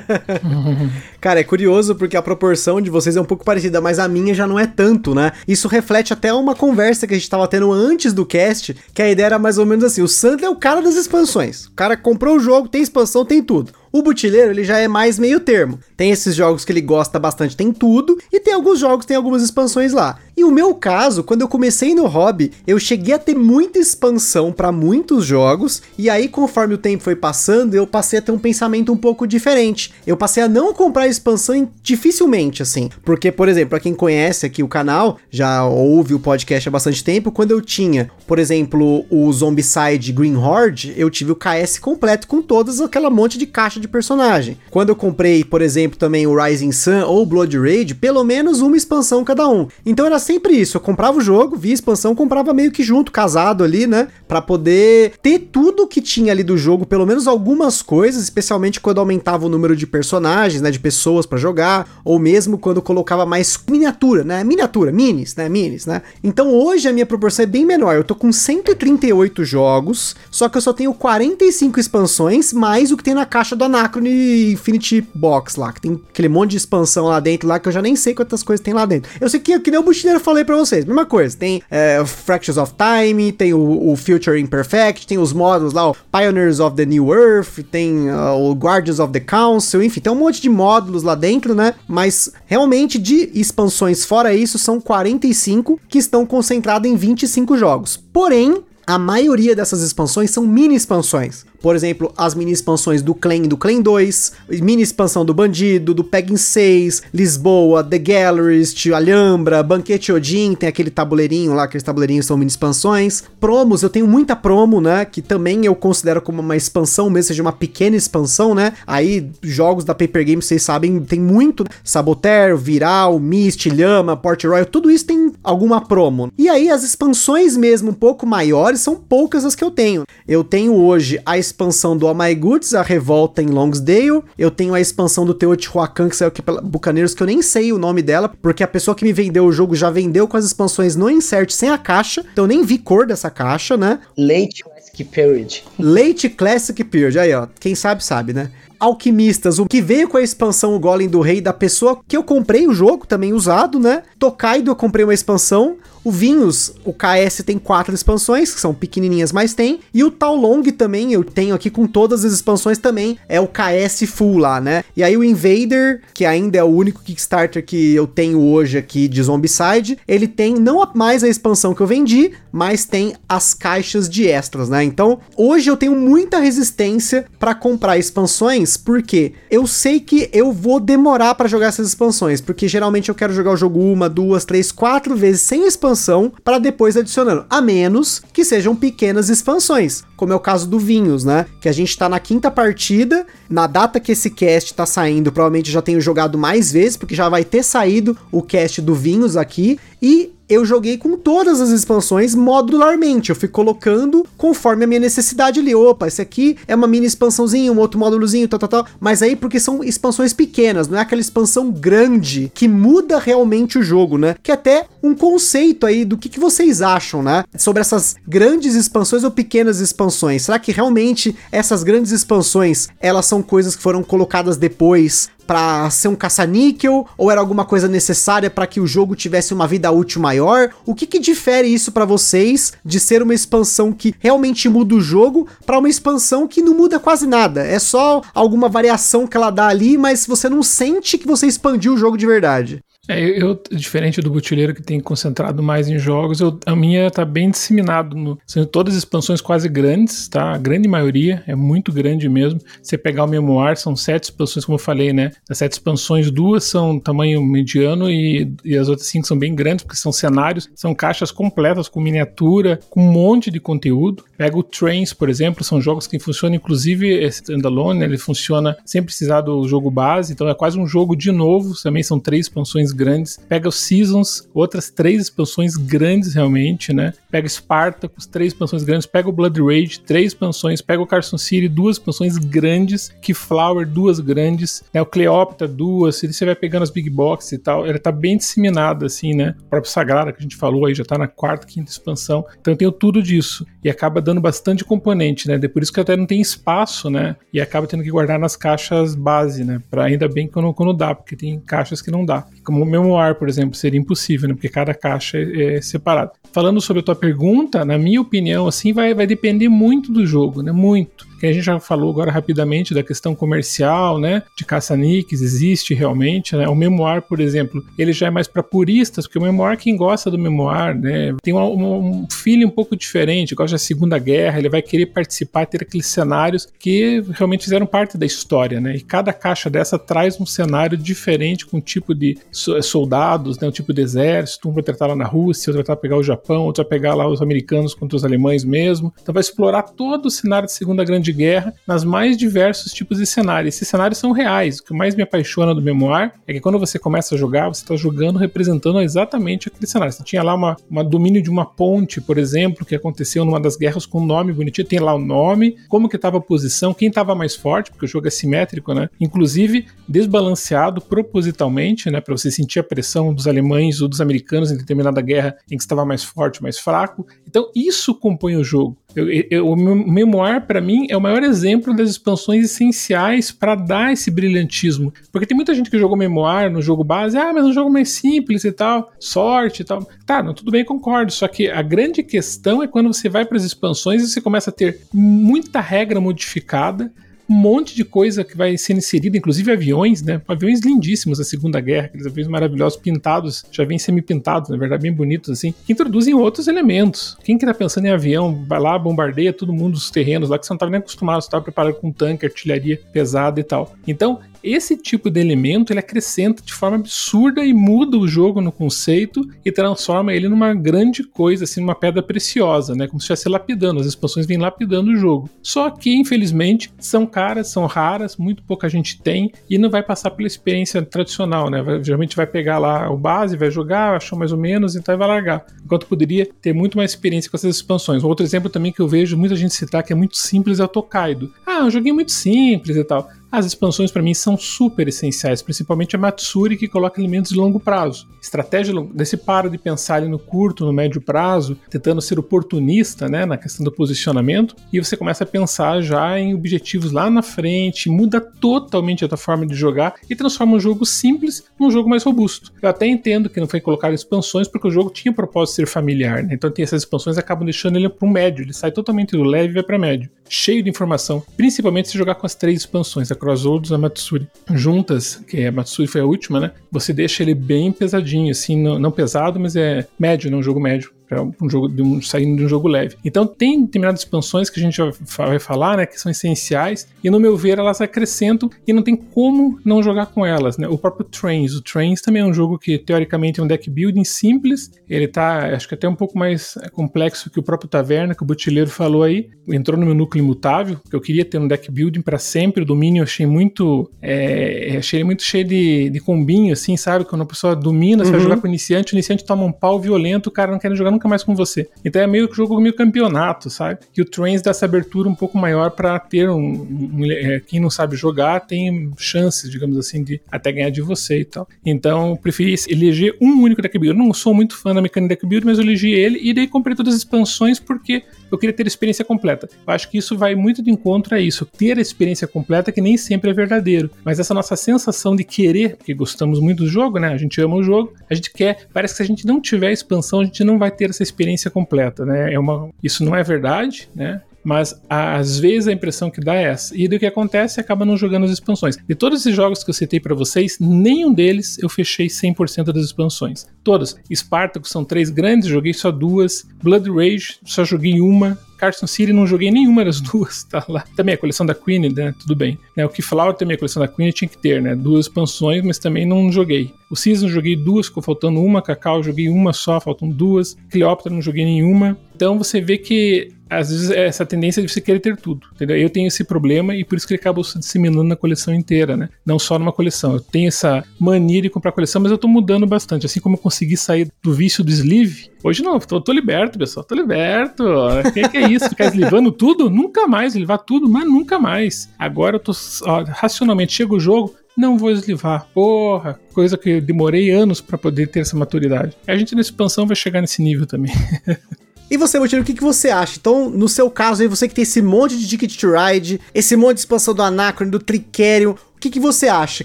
[LAUGHS] Cara, é curioso porque a proporção de vocês é um pouco parecida, mas a minha já não é tanto, né? Isso reflete até uma conversa que a gente tava tendo antes do cast, que a ideia era mais ou menos assim: o Sandro é o cara das expansões. O cara comprou o jogo, tem expansão, tem tudo. O Butileiro, ele já é mais meio termo. Tem esses jogos que ele gosta bastante, tem tudo, e tem alguns jogos, tem algumas expansões lá. E o meu caso, quando eu comecei no hobby, eu cheguei a ter muita expansão para muitos jogos, e aí conforme o tempo foi passando, eu passei a ter um pensamento um pouco diferente. Eu passei a não comprar expansão dificilmente, assim. Porque, por exemplo, para quem conhece aqui o canal, já ouve o podcast há bastante tempo, quando eu tinha, por exemplo, o Zombicide Green Horde, eu tive o KS completo com todas aquela monte de caixa de personagem. Quando eu comprei, por exemplo, também o Rising Sun ou Blood Rage, pelo menos uma expansão cada um. Então era sempre isso, eu comprava o jogo, via expansão, comprava meio que junto, casado ali, né, para poder ter tudo que tinha ali do jogo, pelo menos algumas coisas, especialmente quando aumentava o número de personagens, né, de pessoas para jogar, ou mesmo quando colocava mais miniatura, né, miniatura, minis, né, minis, né. Então hoje a minha proporção é bem menor, eu tô com 138 jogos, só que eu só tenho 45 expansões, mais o que tem na caixa do Anacrone Infinity Box lá, que tem aquele monte de expansão lá dentro lá, que eu já nem sei quantas coisas tem lá dentro. Eu sei que, que nem o Buchineiro falei pra vocês, mesma coisa, tem é, Fractures of Time, tem o, o, Future Imperfect, tem os módulos lá, o Pioneers of the New Earth, tem uh, o Guardians of the Council, enfim, tem um monte de módulos lá dentro, né? Mas realmente de expansões fora isso, são 45 que estão concentradas em 25 jogos. Porém, a maioria dessas expansões são mini expansões. Por exemplo, as mini expansões do Clan do Clan 2, mini expansão do Bandido, do Pegging 6, Lisboa, The Galleries, Alhambra, Banquete Odin, tem aquele tabuleirinho lá, aqueles tabuleirinhos são mini expansões. Promos, eu tenho muita promo, né? Que também eu considero como uma expansão, mesmo seja uma pequena expansão, né? Aí, jogos da Paper Games, vocês sabem, tem muito. Né? Saboteur, Viral, Mist, Lhama, Port Royal, tudo isso tem alguma promo. E aí, as expansões mesmo um pouco maiores são poucas as que eu tenho. Eu tenho hoje a expansão do All My Goods, a Revolta em Longsdale. Eu tenho a expansão do Teotihuacan, que saiu aqui pela Bucaneiros, que eu nem sei o nome dela, porque a pessoa que me vendeu o jogo já vendeu com as expansões no insert sem a caixa, então eu nem vi cor dessa caixa, né? Late Classic Period. Late Classic Period, aí ó, quem sabe sabe, né? Alquimistas, o que veio com a expansão o Golem do Rei da pessoa que eu comprei o jogo também usado, né? Tokaido eu comprei uma expansão, o Vinhos, o KS tem quatro expansões, que são pequenininhas, mas tem. E o Taolong também, eu tenho aqui com todas as expansões também, é o KS Full lá, né? E aí o Invader, que ainda é o único Kickstarter que eu tenho hoje aqui de Zombicide, ele tem não mais a expansão que eu vendi, mas tem as caixas de extras, né? Então, hoje eu tenho muita resistência para comprar expansões, porque eu sei que eu vou demorar para jogar essas expansões, porque geralmente eu quero jogar o jogo uma, duas, três, quatro vezes sem expansão expansão para depois adicionando, a menos que sejam pequenas expansões. Como é o caso do Vinhos, né? Que a gente tá na quinta partida, na data que esse cast tá saindo, provavelmente já tenho jogado mais vezes, porque já vai ter saído o cast do Vinhos aqui, e eu joguei com todas as expansões modularmente. Eu fui colocando conforme a minha necessidade ali. Opa, esse aqui é uma mini expansãozinha, um outro módulozinho, tal, tal, tal. Mas aí porque são expansões pequenas, não é aquela expansão grande que muda realmente o jogo, né? Que é até um conceito aí do que, que vocês acham, né? Sobre essas grandes expansões ou pequenas expansões. Será que realmente essas grandes expansões, elas são coisas que foram colocadas depois para ser um caça-níquel ou era alguma coisa necessária para que o jogo tivesse uma vida útil maior? O que que difere isso para vocês de ser uma expansão que realmente muda o jogo para uma expansão que não muda quase nada? É só alguma variação que ela dá ali, mas você não sente que você expandiu o jogo de verdade. É, eu, diferente do Butileiro que tem concentrado mais em jogos, eu, a minha tá bem disseminado. No, são todas expansões quase grandes, tá? A grande maioria é muito grande mesmo. Você pegar o Memoir, são sete expansões, como eu falei, né? Das sete expansões, duas são tamanho mediano e, e as outras cinco são bem grandes, porque são cenários, são caixas completas com miniatura, com um monte de conteúdo. Pega o Trains, por exemplo, são jogos que funcionam, inclusive standalone, né? ele funciona sem precisar do jogo base, então é quase um jogo de novo, também são três expansões grandes. Pega os Seasons, outras três expansões grandes realmente, né? Pega Spartacus, três expansões grandes. Pega o Blood Rage, três expansões. Pega o Carson City, duas expansões grandes. Keyflower, duas grandes. Né? O Cleopatra, duas. E você vai pegando as Big Box e tal. Ela tá bem disseminada, assim, né? O próprio Sagrada, que a gente falou aí, já tá na quarta, quinta expansão. Então eu tenho tudo disso. E acaba dando bastante componente, né? Por isso que até não tem espaço, né? E acaba tendo que guardar nas caixas base, né? Pra ainda bem que quando, quando dá, porque tem caixas que não dá. Como o Memoir, por exemplo, seria impossível, né? Porque cada caixa é, é separado. Falando sobre a tua pergunta, na minha opinião, assim, vai, vai depender muito do jogo, né? Muito a gente já falou agora rapidamente da questão comercial, né, de caça-níqueis, existe realmente, né, o memoir, por exemplo, ele já é mais para puristas, porque o memoir, quem gosta do memoir, né, tem um, feeling um pouco diferente, gosta da Segunda Guerra, ele vai querer participar, ter aqueles cenários que realmente fizeram parte da história, né, e cada caixa dessa traz um cenário diferente, com um tipo de soldados, né, um tipo de exército, um vai tratar lá na Rússia, outro vai tentar pegar o Japão, outro vai pegar lá os americanos contra os alemães mesmo, então vai explorar todo o cenário da Segunda Grande guerra nas mais diversos tipos de cenários. Esses cenários são reais. O que mais me apaixona do Memoir é que quando você começa a jogar, você está jogando representando exatamente aquele cenário. Você tinha lá uma, uma domínio de uma ponte, por exemplo, que aconteceu numa das guerras com um nome bonitinho. Tem lá o nome, como que estava a posição, quem estava mais forte, porque o jogo é simétrico, né? Inclusive desbalanceado propositalmente, né? Para você sentir a pressão dos alemães ou dos americanos em determinada guerra em que estava mais forte, mais fraco. Então isso compõe o jogo. Eu, eu, o Memoir, para mim, é o maior exemplo das expansões essenciais para dar esse brilhantismo. Porque tem muita gente que jogou Memoir no jogo base, ah, mas é um jogo mais simples e tal, sorte e tal. Tá, não, tudo bem, concordo. Só que a grande questão é quando você vai para as expansões e você começa a ter muita regra modificada, um monte de coisa que vai sendo inserida, inclusive aviões, né? Aviões lindíssimos da Segunda Guerra, aqueles aviões maravilhosos, pintados, já vêm semi-pintados, na verdade, bem bonitos assim, que introduzem outros elementos. Quem que tá pensando em avião, vai lá, bombardeia todo mundo os terrenos lá, que você não estava nem acostumado, você estava preparado com tanque, artilharia pesada e tal. Então, esse tipo de elemento ele acrescenta de forma absurda e muda o jogo no conceito e transforma ele numa grande coisa, assim, numa pedra preciosa, né? Como se estivesse lapidando. As expansões vêm lapidando o jogo. Só que, infelizmente, são caras, são raras, muito pouca gente tem e não vai passar pela experiência tradicional, né? Geralmente vai pegar lá o base, vai jogar, achou mais ou menos, então vai largar. Enquanto poderia ter muito mais experiência com essas expansões. Outro exemplo também que eu vejo muita gente citar que é muito simples é o Tokaido. Ah, um joguinho muito simples e tal. As expansões para mim são super essenciais, principalmente a Matsuri que coloca elementos de longo prazo. Estratégia desse para de pensar no curto, no médio prazo, tentando ser oportunista, né, na questão do posicionamento, e você começa a pensar já em objetivos lá na frente, muda totalmente a tua forma de jogar e transforma um jogo simples num jogo mais robusto. Eu até entendo que não foi colocado expansões porque o jogo tinha o propósito de ser familiar, né? Então tem essas expansões acabam deixando ele para um médio, ele sai totalmente do leve e vai para médio, cheio de informação, principalmente se jogar com as três expansões, a Crossroads a Matsuri. Juntas, que a Matsuri foi a última, né? Você deixa ele bem pesadinho, assim, não, não pesado, mas é médio, não um jogo médio. Pra um jogo, de um, saindo de um jogo leve. Então tem determinadas expansões que a gente vai falar, né? Que são essenciais, e no meu ver elas acrescentam e não tem como não jogar com elas, né? O próprio Trains. O Trains também é um jogo que teoricamente é um deck building simples. Ele tá, acho que até um pouco mais complexo que o próprio Taverna, que o Butileiro falou aí. Entrou no meu núcleo imutável, que eu queria ter um deck building para sempre. O domínio eu achei muito. É, achei muito cheio de, de combinho, assim, sabe? Quando a pessoa domina, você uhum. vai jogar com o iniciante, o iniciante toma um pau violento, o cara não quer jogar nunca mais com você. Então é meio que jogo meio campeonato, sabe? E o Trains dá essa abertura um pouco maior para ter um. um, é, quem não sabe jogar tem chances, digamos assim, de até ganhar de você e tal. Então, preferi eleger um único deck builder. Eu não sou muito fã da mecânica deck builder, mas eu elegi ele e daí comprei todas as expansões porque eu queria ter experiência completa. Eu acho que isso vai muito de encontro a isso, ter a experiência completa que nem sempre é verdadeiro, mas essa nossa sensação de querer, porque gostamos muito do jogo, né? A gente ama o jogo, a gente quer, parece que se a gente não tiver expansão, a gente não vai ter essa experiência completa, né? É uma, isso não é verdade, né? Mas às vezes a impressão que dá é essa. E do que acontece, acaba não jogando as expansões. De todos esses jogos que eu citei para vocês, nenhum deles eu fechei 100% das expansões. Todos. Spartacus são três grandes, joguei só duas. Blood Rage, só joguei uma. Carson City não joguei nenhuma das [LAUGHS] duas, tá lá. Também a coleção da Queen, né? Tudo bem. Né, o Keyflower também a coleção da Queen tinha que ter, né? Duas expansões, mas também não joguei. O Season joguei duas, ficou faltando uma. Cacau joguei uma só, faltam duas. Cleópatra não joguei nenhuma. Então você vê que às vezes é essa tendência de você querer ter tudo, entendeu? Eu tenho esse problema e por isso que ele acaba se disseminando na coleção inteira, né? Não só numa coleção. Eu tenho essa mania de comprar coleção, mas eu tô mudando bastante. Assim como eu consegui sair do vício do sleeve, hoje não, tô, tô liberto, pessoal, tô liberto. O que, que, é isso? Ficar eslivando tudo? Nunca mais, eslivar tudo, mas nunca mais. Agora eu tô ó, racionalmente, chega o jogo, não vou eslivar. Porra, coisa que eu demorei anos para poder ter essa maturidade. A gente na expansão vai chegar nesse nível também. [LAUGHS] E você, Motino, o que, que você acha? Então, no seu caso aí, você que tem esse monte de Ticket to Ride, esse monte de expansão do Anacron, do Tricerion, o que, que você acha?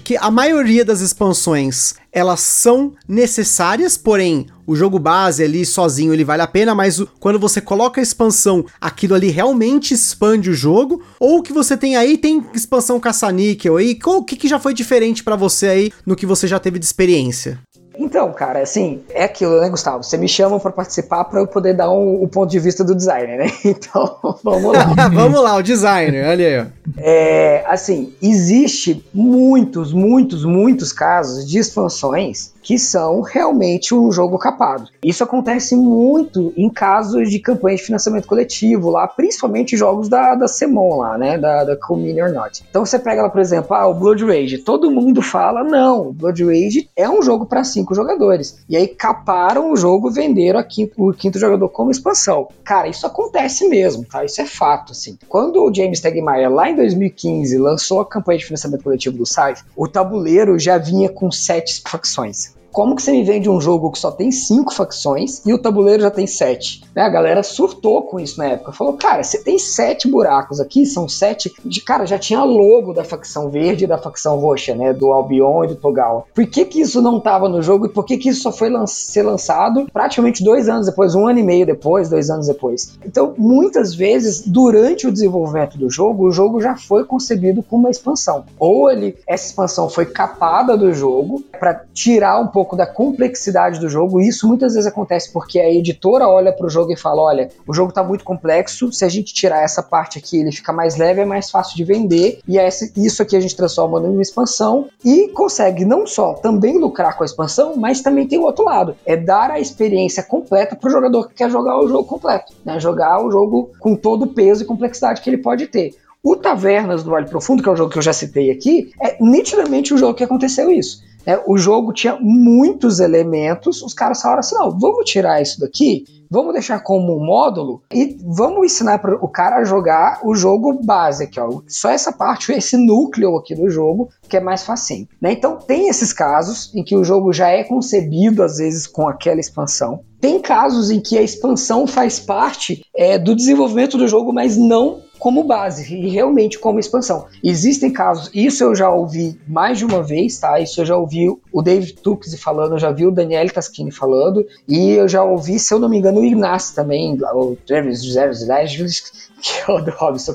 Que a maioria das expansões, elas são necessárias, porém, o jogo base ali sozinho ele vale a pena, mas quando você coloca a expansão, aquilo ali realmente expande o jogo? Ou o que você tem aí tem expansão caça-níquel aí? O que, que já foi diferente para você aí no que você já teve de experiência? Então, cara, assim, é aquilo, né, Gustavo? Você me chama para participar para eu poder dar um, o ponto de vista do designer, né? [LAUGHS] Então, vamos lá. [LAUGHS] vamos lá, o designer, olha aí. É, assim, existe muitos, muitos, muitos casos de expansões que são realmente um jogo capado. Isso acontece muito em casos de campanha de financiamento coletivo lá, principalmente jogos da, da Semon lá, né, da, da or Not. Então você pega lá, por exemplo, ah, o Blood Rage. Todo mundo fala, não, Blood Rage é um jogo para cinco jogadores. E aí caparam o jogo, venderam quinto, o quinto jogador como expansão. Cara, isso acontece mesmo, tá? Isso é fato, assim. Quando o James Tegmaier, lá em 2015, lançou a campanha de financiamento coletivo do site, o tabuleiro já vinha com sete facções. Como que você me vende um jogo que só tem cinco facções e o tabuleiro já tem sete? Né? A galera surtou com isso na época. Falou, cara, você tem sete buracos aqui, são sete. De cara, já tinha logo da facção verde e da facção roxa, né? Do Albion e do Togal. Por que, que isso não estava no jogo e por que, que isso só foi lan ser lançado praticamente dois anos depois, um ano e meio depois, dois anos depois? Então, muitas vezes, durante o desenvolvimento do jogo, o jogo já foi concebido como uma expansão. Ou ele, essa expansão foi capada do jogo para tirar um pouco pouco da complexidade do jogo. Isso muitas vezes acontece porque a editora olha para o jogo e fala: olha, o jogo está muito complexo, se a gente tirar essa parte aqui, ele fica mais leve, é mais fácil de vender. E é isso aqui a gente transforma numa expansão e consegue não só também lucrar com a expansão, mas também tem o outro lado: é dar a experiência completa para o jogador que quer jogar o jogo completo, né? jogar o jogo com todo o peso e complexidade que ele pode ter. O Tavernas do Vale Profundo, que é o jogo que eu já citei aqui, é nitidamente o jogo que aconteceu isso. É, o jogo tinha muitos elementos, os caras falaram assim: não, vamos tirar isso daqui, vamos deixar como um módulo e vamos ensinar para o cara a jogar o jogo base aqui, ó. Só essa parte, [LAUGHS] esse núcleo aqui do jogo, que é mais facinho. Né? Então tem esses casos em que o jogo já é concebido, às vezes, com aquela expansão. Tem casos em que a expansão faz parte é, do desenvolvimento do jogo, mas não como base e realmente como expansão. Existem casos, isso eu já ouvi mais de uma vez, tá? Isso eu já ouvi o David Tuxi falando, eu já vi o Daniel Taschini falando, e eu já ouvi, se eu não me engano, o Ignacio também, o Travis José [LAUGHS] que é o do Robson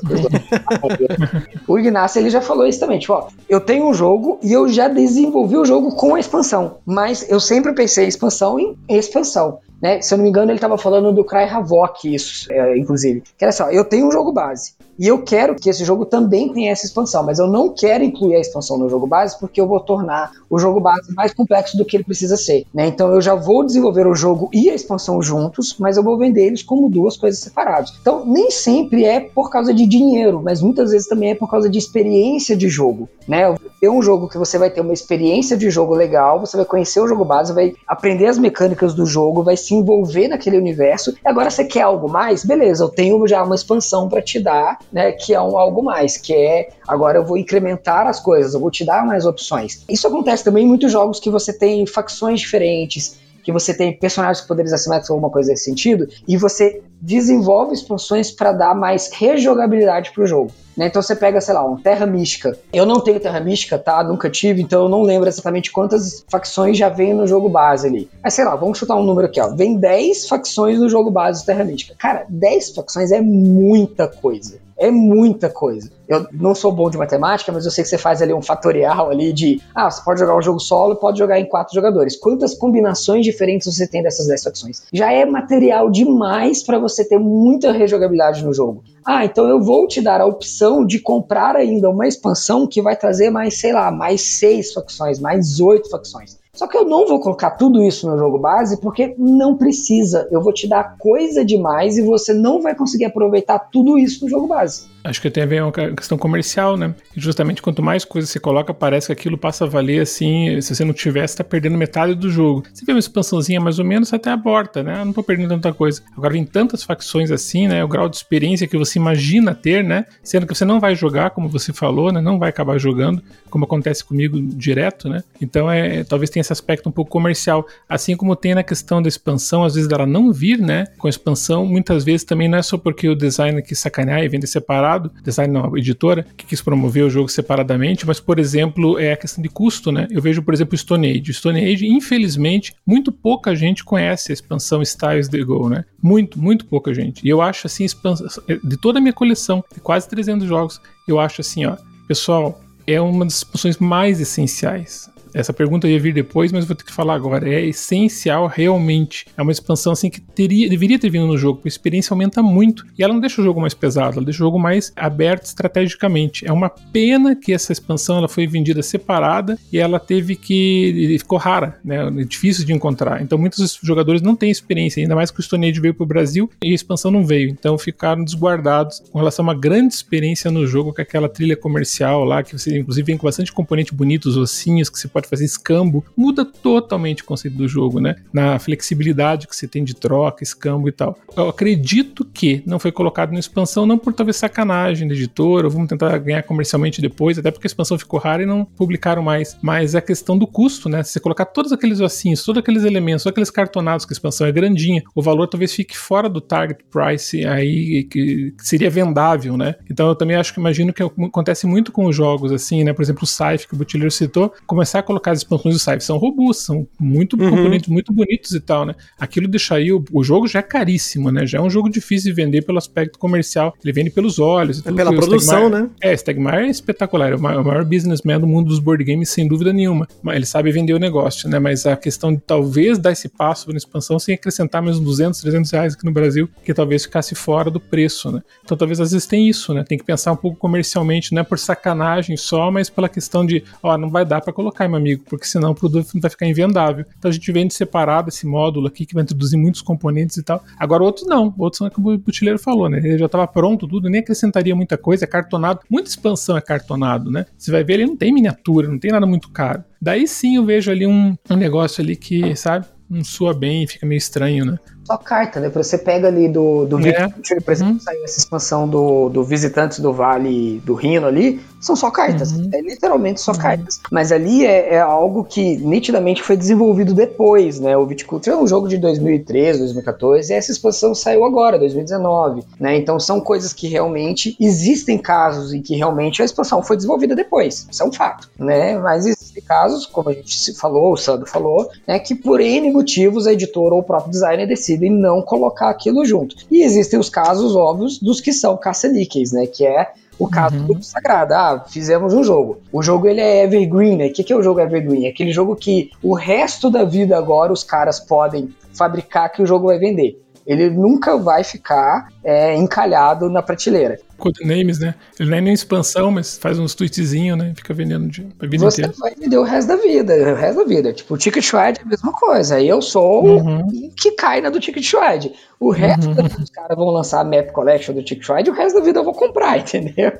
[LAUGHS] O Ignacio ele já falou isso também, tipo, ó, eu tenho um jogo e eu já desenvolvi o jogo com a expansão, mas eu sempre pensei em expansão em expansão. Né? Se eu não me engano, ele estava falando do Cry Havoc, isso, é, inclusive. Que era só, eu tenho um jogo base. E eu quero que esse jogo também tenha essa expansão, mas eu não quero incluir a expansão no jogo base porque eu vou tornar o jogo base mais complexo do que ele precisa ser. Né? Então eu já vou desenvolver o jogo e a expansão juntos, mas eu vou vender eles como duas coisas separadas. Então nem sempre é por causa de dinheiro, mas muitas vezes também é por causa de experiência de jogo. Né? É um jogo que você vai ter uma experiência de jogo legal, você vai conhecer o jogo base, vai aprender as mecânicas do jogo, vai se envolver naquele universo. E agora você quer algo mais? Beleza, eu tenho já uma expansão para te dar né, que é um algo mais, que é agora eu vou incrementar as coisas, eu vou te dar mais opções. Isso acontece também em muitos jogos que você tem facções diferentes, que você tem personagens com poderes assimétricos alguma coisa nesse sentido, e você desenvolve expansões para dar mais rejogabilidade para o jogo. Né? Então você pega, sei lá, um Terra Mística. Eu não tenho Terra Mística, tá? Nunca tive, então eu não lembro exatamente quantas facções já vem no jogo base ali. Mas sei lá, vamos chutar um número aqui, ó. Vem 10 facções no jogo base do Terra Mística. Cara, 10 facções é muita coisa. É muita coisa. Eu não sou bom de matemática, mas eu sei que você faz ali um fatorial ali de, ah, você pode jogar um jogo solo pode jogar em quatro jogadores. Quantas combinações diferentes você tem dessas 10 facções? Já é material demais para você ter muita rejogabilidade no jogo. Ah, então eu vou te dar a opção de comprar ainda uma expansão que vai trazer mais, sei lá, mais seis facções, mais oito facções. Só que eu não vou colocar tudo isso no jogo base porque não precisa. Eu vou te dar coisa demais e você não vai conseguir aproveitar tudo isso no jogo base. Acho que tem a ver com uma questão comercial, né? Justamente quanto mais coisa você coloca, parece que aquilo passa a valer assim. Se você não tivesse, você tá perdendo metade do jogo. Se vê uma expansãozinha mais ou menos, até aborta, né? Eu não tô perdendo tanta coisa. Agora vem tantas facções assim, né? O grau de experiência que você imagina ter, né? Sendo que você não vai jogar, como você falou, né? Não vai acabar jogando, como acontece comigo direto, né? Então é talvez tenha esse aspecto um pouco comercial. Assim como tem na questão da expansão, às vezes dela não vir, né? Com a expansão, muitas vezes também não é só porque o designer quis sacanear e vender separado design não, editora, que quis promover o jogo separadamente, mas, por exemplo, é a questão de custo, né? Eu vejo, por exemplo, Stone Age. Stone Age, infelizmente, muito pouca gente conhece a expansão Styles The Go, né? Muito, muito pouca gente. E eu acho, assim, de toda a minha coleção, de quase 300 jogos, eu acho assim, ó, pessoal, é uma das expansões mais essenciais. Essa pergunta ia vir depois, mas vou ter que falar agora. É essencial realmente. É uma expansão assim que teria, deveria ter vindo no jogo, porque a experiência aumenta muito. E ela não deixa o jogo mais pesado, ela deixa o jogo mais aberto estrategicamente. É uma pena que essa expansão ela foi vendida separada e ela teve que. ficou rara, né? É difícil de encontrar. Então muitos jogadores não têm experiência, ainda mais que o Stone Age veio para o Brasil e a expansão não veio. Então ficaram desguardados com relação a uma grande experiência no jogo, com aquela trilha comercial lá, que você inclusive vem com bastante componente bonito, os ossinhos que você pode pode fazer escambo, muda totalmente o conceito do jogo, né? Na flexibilidade que você tem de troca, escambo e tal. Eu acredito que não foi colocado na expansão, não por talvez sacanagem da editora, vamos tentar ganhar comercialmente depois, até porque a expansão ficou rara e não publicaram mais. Mas é a questão do custo, né? Se você colocar todos aqueles ossinhos, todos aqueles elementos, todos aqueles cartonados que a expansão é grandinha, o valor talvez fique fora do target price aí, que seria vendável, né? Então eu também acho que imagino que acontece muito com os jogos, assim, né? Por exemplo, o Saif, que o Butileiro citou, começar a colocar as expansões do Scythe são robustas, são muito uhum. componentes muito bonitos e tal, né? Aquilo deixaria o, o, jogo já é caríssimo, né? Já é um jogo difícil de vender pelo aspecto comercial. Ele vende pelos olhos. É pela produção, né? É, Stegmaier é espetacular, é o maior, o maior businessman do mundo dos board games, sem dúvida nenhuma. Mas ele sabe vender o negócio, né? Mas a questão de talvez dar esse passo na expansão sem acrescentar mais uns 200, 300 reais aqui no Brasil, que talvez ficasse fora do preço, né? Então talvez às vezes tem isso, né? Tem que pensar um pouco comercialmente, não é por sacanagem só, mas pela questão de, ó, não vai dar para colocar, meu amigo, porque senão o produto vai ficar invendável. Então a gente vende separado esse módulo aqui que vai introduzir muitos componentes e tal. Agora outros não, outros são como o Butileiro falou, né? Ele já estava pronto tudo, nem acrescentaria muita coisa, é cartonado. Muita expansão é cartonado, né? Você vai ver, ele não tem miniatura, não tem nada muito caro. Daí sim eu vejo ali um, um negócio ali que, sabe, não soa bem, fica meio estranho, né? Só carta, né? Você pega ali do, do é. por exemplo, uhum. saiu essa expansão do, do Visitantes do Vale do Rino ali, são só cartas. Uhum. É literalmente só uhum. cartas. Mas ali é, é, algo que nitidamente foi desenvolvido depois, né? O Viticulture é um jogo de 2013, 2014, e essa expansão saiu agora, 2019, né? Então são coisas que realmente existem casos em que realmente a expansão foi desenvolvida depois. Isso é um fato, né? Mas existem casos, como a gente falou, o Sandro falou, né? Que por N motivos a editora ou o próprio designer decide decidem não colocar aquilo junto. E existem os casos óbvios dos que são caça-níqueis, né? Que é o caso uhum. do Sagrado. Ah, fizemos um jogo. O jogo ele é evergreen, né? O que, que é o jogo evergreen? É aquele jogo que o resto da vida agora os caras podem fabricar que o jogo vai vender ele nunca vai ficar é, encalhado na prateleira. Codenames, né? Ele não é nem expansão, mas faz uns tweetzinhos, né? Fica vendendo de, a vida Você inteira. vai vender o resto da vida, o resto da vida. Tipo, o Ticket Ride é a mesma coisa. Eu sou uhum. o que cai na do Ticket Ride. O resto uhum. da vida, os caras vão lançar a Map Collection do Ticket Ride, o resto da vida eu vou comprar, [LAUGHS] entendeu?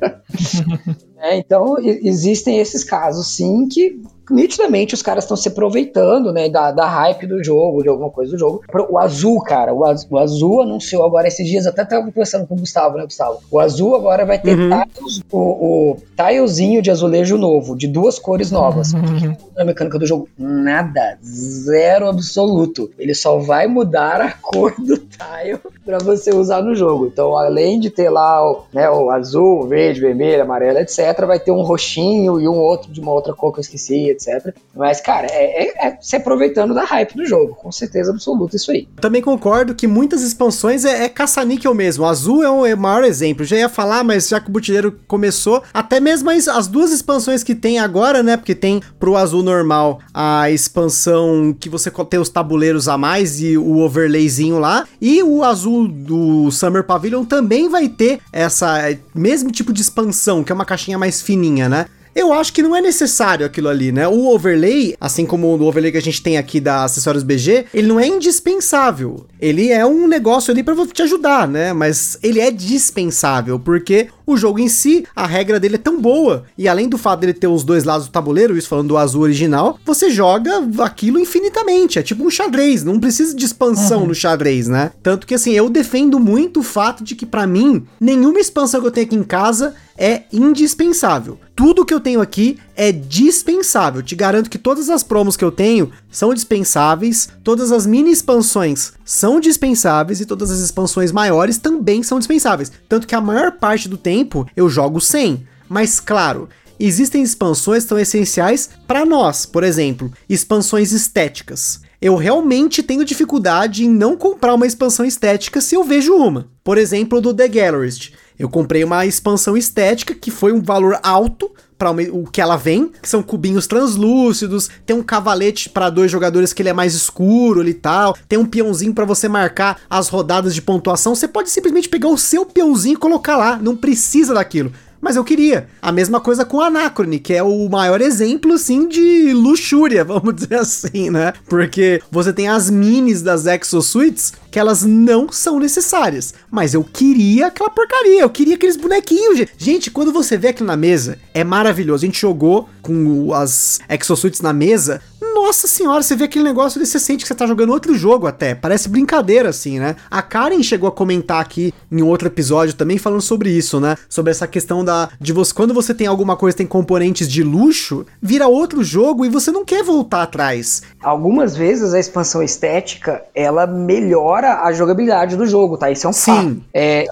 [LAUGHS] é, então, existem esses casos, sim, que nitidamente os caras estão se aproveitando, né, da, da hype do jogo, de alguma coisa do jogo. O Azul, cara, o, Az, o Azul anunciou agora esses dias, até tava conversando com o Gustavo, né, Gustavo? O Azul agora vai ter uhum. tiles, o, o tilezinho de azulejo novo, de duas cores novas. Uhum. Na mecânica do jogo, nada, zero absoluto. Ele só vai mudar a cor do tile para você usar no jogo. Então, além de ter lá o, né, o azul, verde, vermelho, amarelo, etc., vai ter um roxinho e um outro de uma outra cor que eu esqueci, etc. Mas, cara, é, é, é, se aproveitando da hype do jogo, com certeza absoluta isso aí. Também concordo que muitas expansões é, é caça-níquel mesmo. Azul é o, é o maior exemplo. Já ia falar, mas já que o Butileiro começou, até mesmo as, as duas expansões que tem agora, né? Porque tem pro Azul normal a expansão que você tem os tabuleiros a mais e o overlayzinho lá. E o Azul do Summer Pavilion também vai ter essa mesmo tipo de expansão, que é uma caixinha mais fininha, né? Eu acho que não é necessário aquilo ali, né? O overlay, assim como o overlay que a gente tem aqui da Acessórios BG, ele não é indispensável. Ele é um negócio ali para te ajudar, né? Mas ele é dispensável, porque o jogo em si, a regra dele é tão boa, e além do fato dele ter os dois lados do tabuleiro, isso falando do azul original, você joga aquilo infinitamente. É tipo um xadrez, não precisa de expansão uhum. no xadrez, né? Tanto que assim, eu defendo muito o fato de que para mim, nenhuma expansão que eu tenho aqui em casa é indispensável. Tudo que eu tenho aqui é dispensável. Te garanto que todas as promos que eu tenho são dispensáveis, todas as mini expansões são dispensáveis e todas as expansões maiores também são dispensáveis. Tanto que a maior parte do tempo eu jogo sem. Mas claro, existem expansões tão essenciais para nós, por exemplo, expansões estéticas. Eu realmente tenho dificuldade em não comprar uma expansão estética se eu vejo uma. Por exemplo, do The Gallerist. Eu comprei uma expansão estética que foi um valor alto para o que ela vem, que são cubinhos translúcidos, tem um cavalete para dois jogadores que ele é mais escuro e tal, tem um peãozinho para você marcar as rodadas de pontuação. Você pode simplesmente pegar o seu peãozinho e colocar lá, não precisa daquilo mas eu queria. A mesma coisa com Anacrone, que é o maior exemplo, assim, de luxúria, [LAUGHS] vamos dizer assim, né? Porque você tem as minis das Exosuites, que elas não são necessárias. Mas eu queria aquela porcaria, eu queria aqueles bonequinhos. Gente, quando você vê aquilo na mesa, é maravilhoso. A gente jogou com as Exosuites na mesa, nossa senhora, você vê aquele negócio e você sente que você tá jogando outro jogo até. Parece brincadeira, assim, né? A Karen chegou a comentar aqui em outro episódio também falando sobre isso, né? Sobre essa questão da. de você. Quando você tem alguma coisa tem componentes de luxo, vira outro jogo e você não quer voltar atrás. Algumas vezes a expansão estética ela melhora a jogabilidade do jogo, tá? Isso é um Sim. É,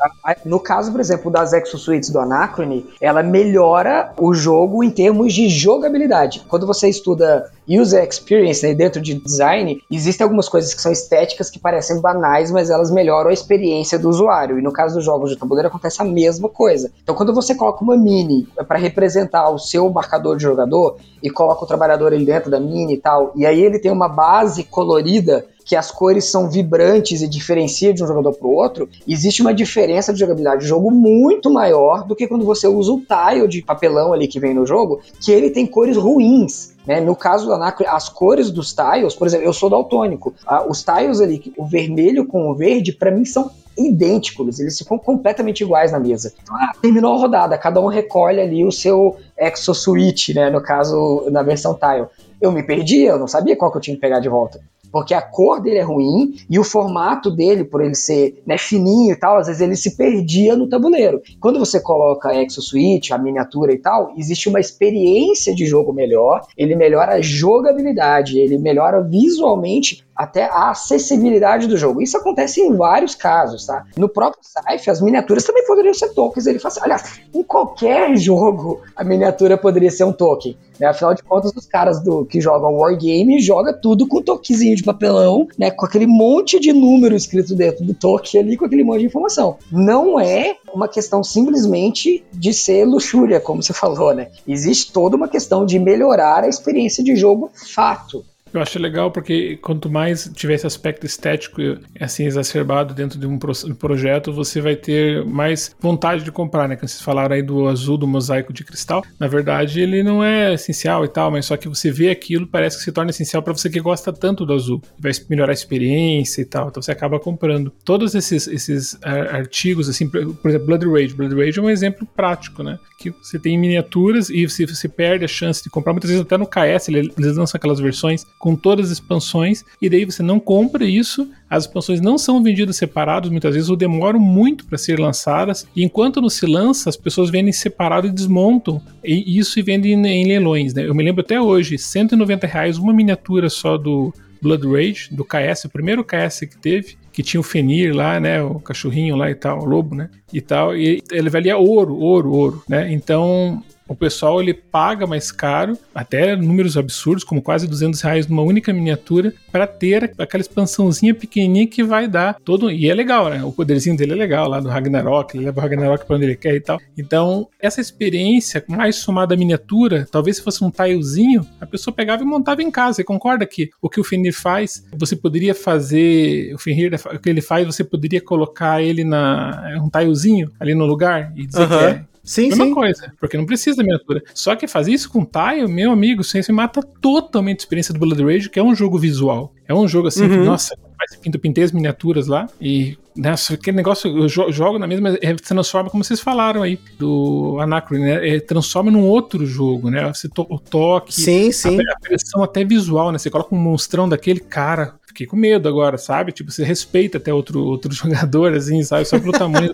no caso, por exemplo, das Exosuites do Anachrony, ela melhora o jogo em termos de jogabilidade. Quando você estuda user experience, né, dentro de design, existem algumas coisas que são estéticas que parecem banais, mas elas melhoram a experiência do usuário. E no caso dos jogos de tabuleiro acontece a mesma coisa. Então, quando você coloca uma mini para representar o seu marcador de jogador e coloca o trabalhador ali dentro da mini e tal, e aí ele tem uma base colorida que as cores são vibrantes e diferencia de um jogador para o outro, existe uma diferença de jogabilidade do jogo muito maior do que quando você usa o tile de papelão ali que vem no jogo, que ele tem cores ruins. Né? No caso do Anacre, as cores dos tiles, por exemplo, eu sou daltônico. Ah, os tiles ali, o vermelho com o verde, para mim são idênticos, eles ficam completamente iguais na mesa. Então, ah, terminou a rodada, cada um recolhe ali o seu Exo Switch, né? No caso, na versão tile. Eu me perdi, eu não sabia qual que eu tinha que pegar de volta porque a cor dele é ruim e o formato dele, por ele ser né, fininho e tal, às vezes ele se perdia no tabuleiro. Quando você coloca a Exo Switch, a miniatura e tal, existe uma experiência de jogo melhor, ele melhora a jogabilidade, ele melhora visualmente até a acessibilidade do jogo. Isso acontece em vários casos, tá? No próprio Saif, as miniaturas também poderiam ser tokens. Ele fala assim, aliás, em qualquer [LAUGHS] jogo a miniatura poderia ser um token. Né? Afinal de contas, os caras do que jogam Wargame jogam tudo com toquezinho de papelão, né? Com aquele monte de número escrito dentro do toque ali, com aquele monte de informação. Não é uma questão simplesmente de ser luxúria, como você falou, né? Existe toda uma questão de melhorar a experiência de jogo fato. Eu acho legal porque quanto mais tiver esse aspecto estético assim exacerbado dentro de um projeto, você vai ter mais vontade de comprar, né? Quando vocês falaram aí do azul do mosaico de cristal, na verdade ele não é essencial e tal, mas só que você vê aquilo parece que se torna essencial para você que gosta tanto do azul, vai melhorar a experiência e tal, então você acaba comprando. Todos esses, esses artigos, assim, por exemplo, Blood Rage, Blood Rage é um exemplo prático, né? Que você tem miniaturas e você, você perde a chance de comprar, muitas vezes até no KS eles lançam aquelas versões com todas as expansões, e daí você não compra isso, as expansões não são vendidas separadas, muitas vezes ou demoram muito para ser lançadas, e enquanto não se lança, as pessoas vendem separado e desmontam e isso e vendem em leilões. Né? Eu me lembro até hoje, 190 reais uma miniatura só do Blood Rage, do KS, o primeiro KS que teve, que tinha o Fenir lá, né, o cachorrinho lá e tal, o lobo, né, e tal, e ele valia ouro, ouro, ouro, né, então o pessoal ele paga mais caro, até números absurdos, como quase 200 reais numa única miniatura, para ter aquela expansãozinha pequenininha que vai dar todo. E é legal, né? O poderzinho dele é legal, lá do Ragnarok, ele leva o Ragnarok para onde ele quer e tal. Então, essa experiência, mais somada à miniatura, talvez se fosse um tilezinho, a pessoa pegava e montava em casa. Você concorda que o que o Fenrir faz, você poderia fazer. O Fenrir, o que ele faz, você poderia colocar ele na. um tilezinho ali no lugar e dizer que é Sim, Mesma sim. coisa, porque não precisa da miniatura. Só que fazer isso com tile, meu amigo, você mata totalmente a experiência do Blood Rage, que é um jogo visual. É um jogo assim, uhum. que, nossa, faz pinto, pintei as miniaturas lá e nessa né, aquele negócio eu jogo na mesma é, transforma como vocês falaram aí do Anacron, né? É, transforma num outro jogo, né? Você to, o toque, sim, sim. A, a pressão até visual, né? Você coloca um monstrão daquele cara, fiquei com medo agora, sabe? Tipo, você respeita até outro, outro [LAUGHS] jogador, assim, sabe? Só pelo tamanho.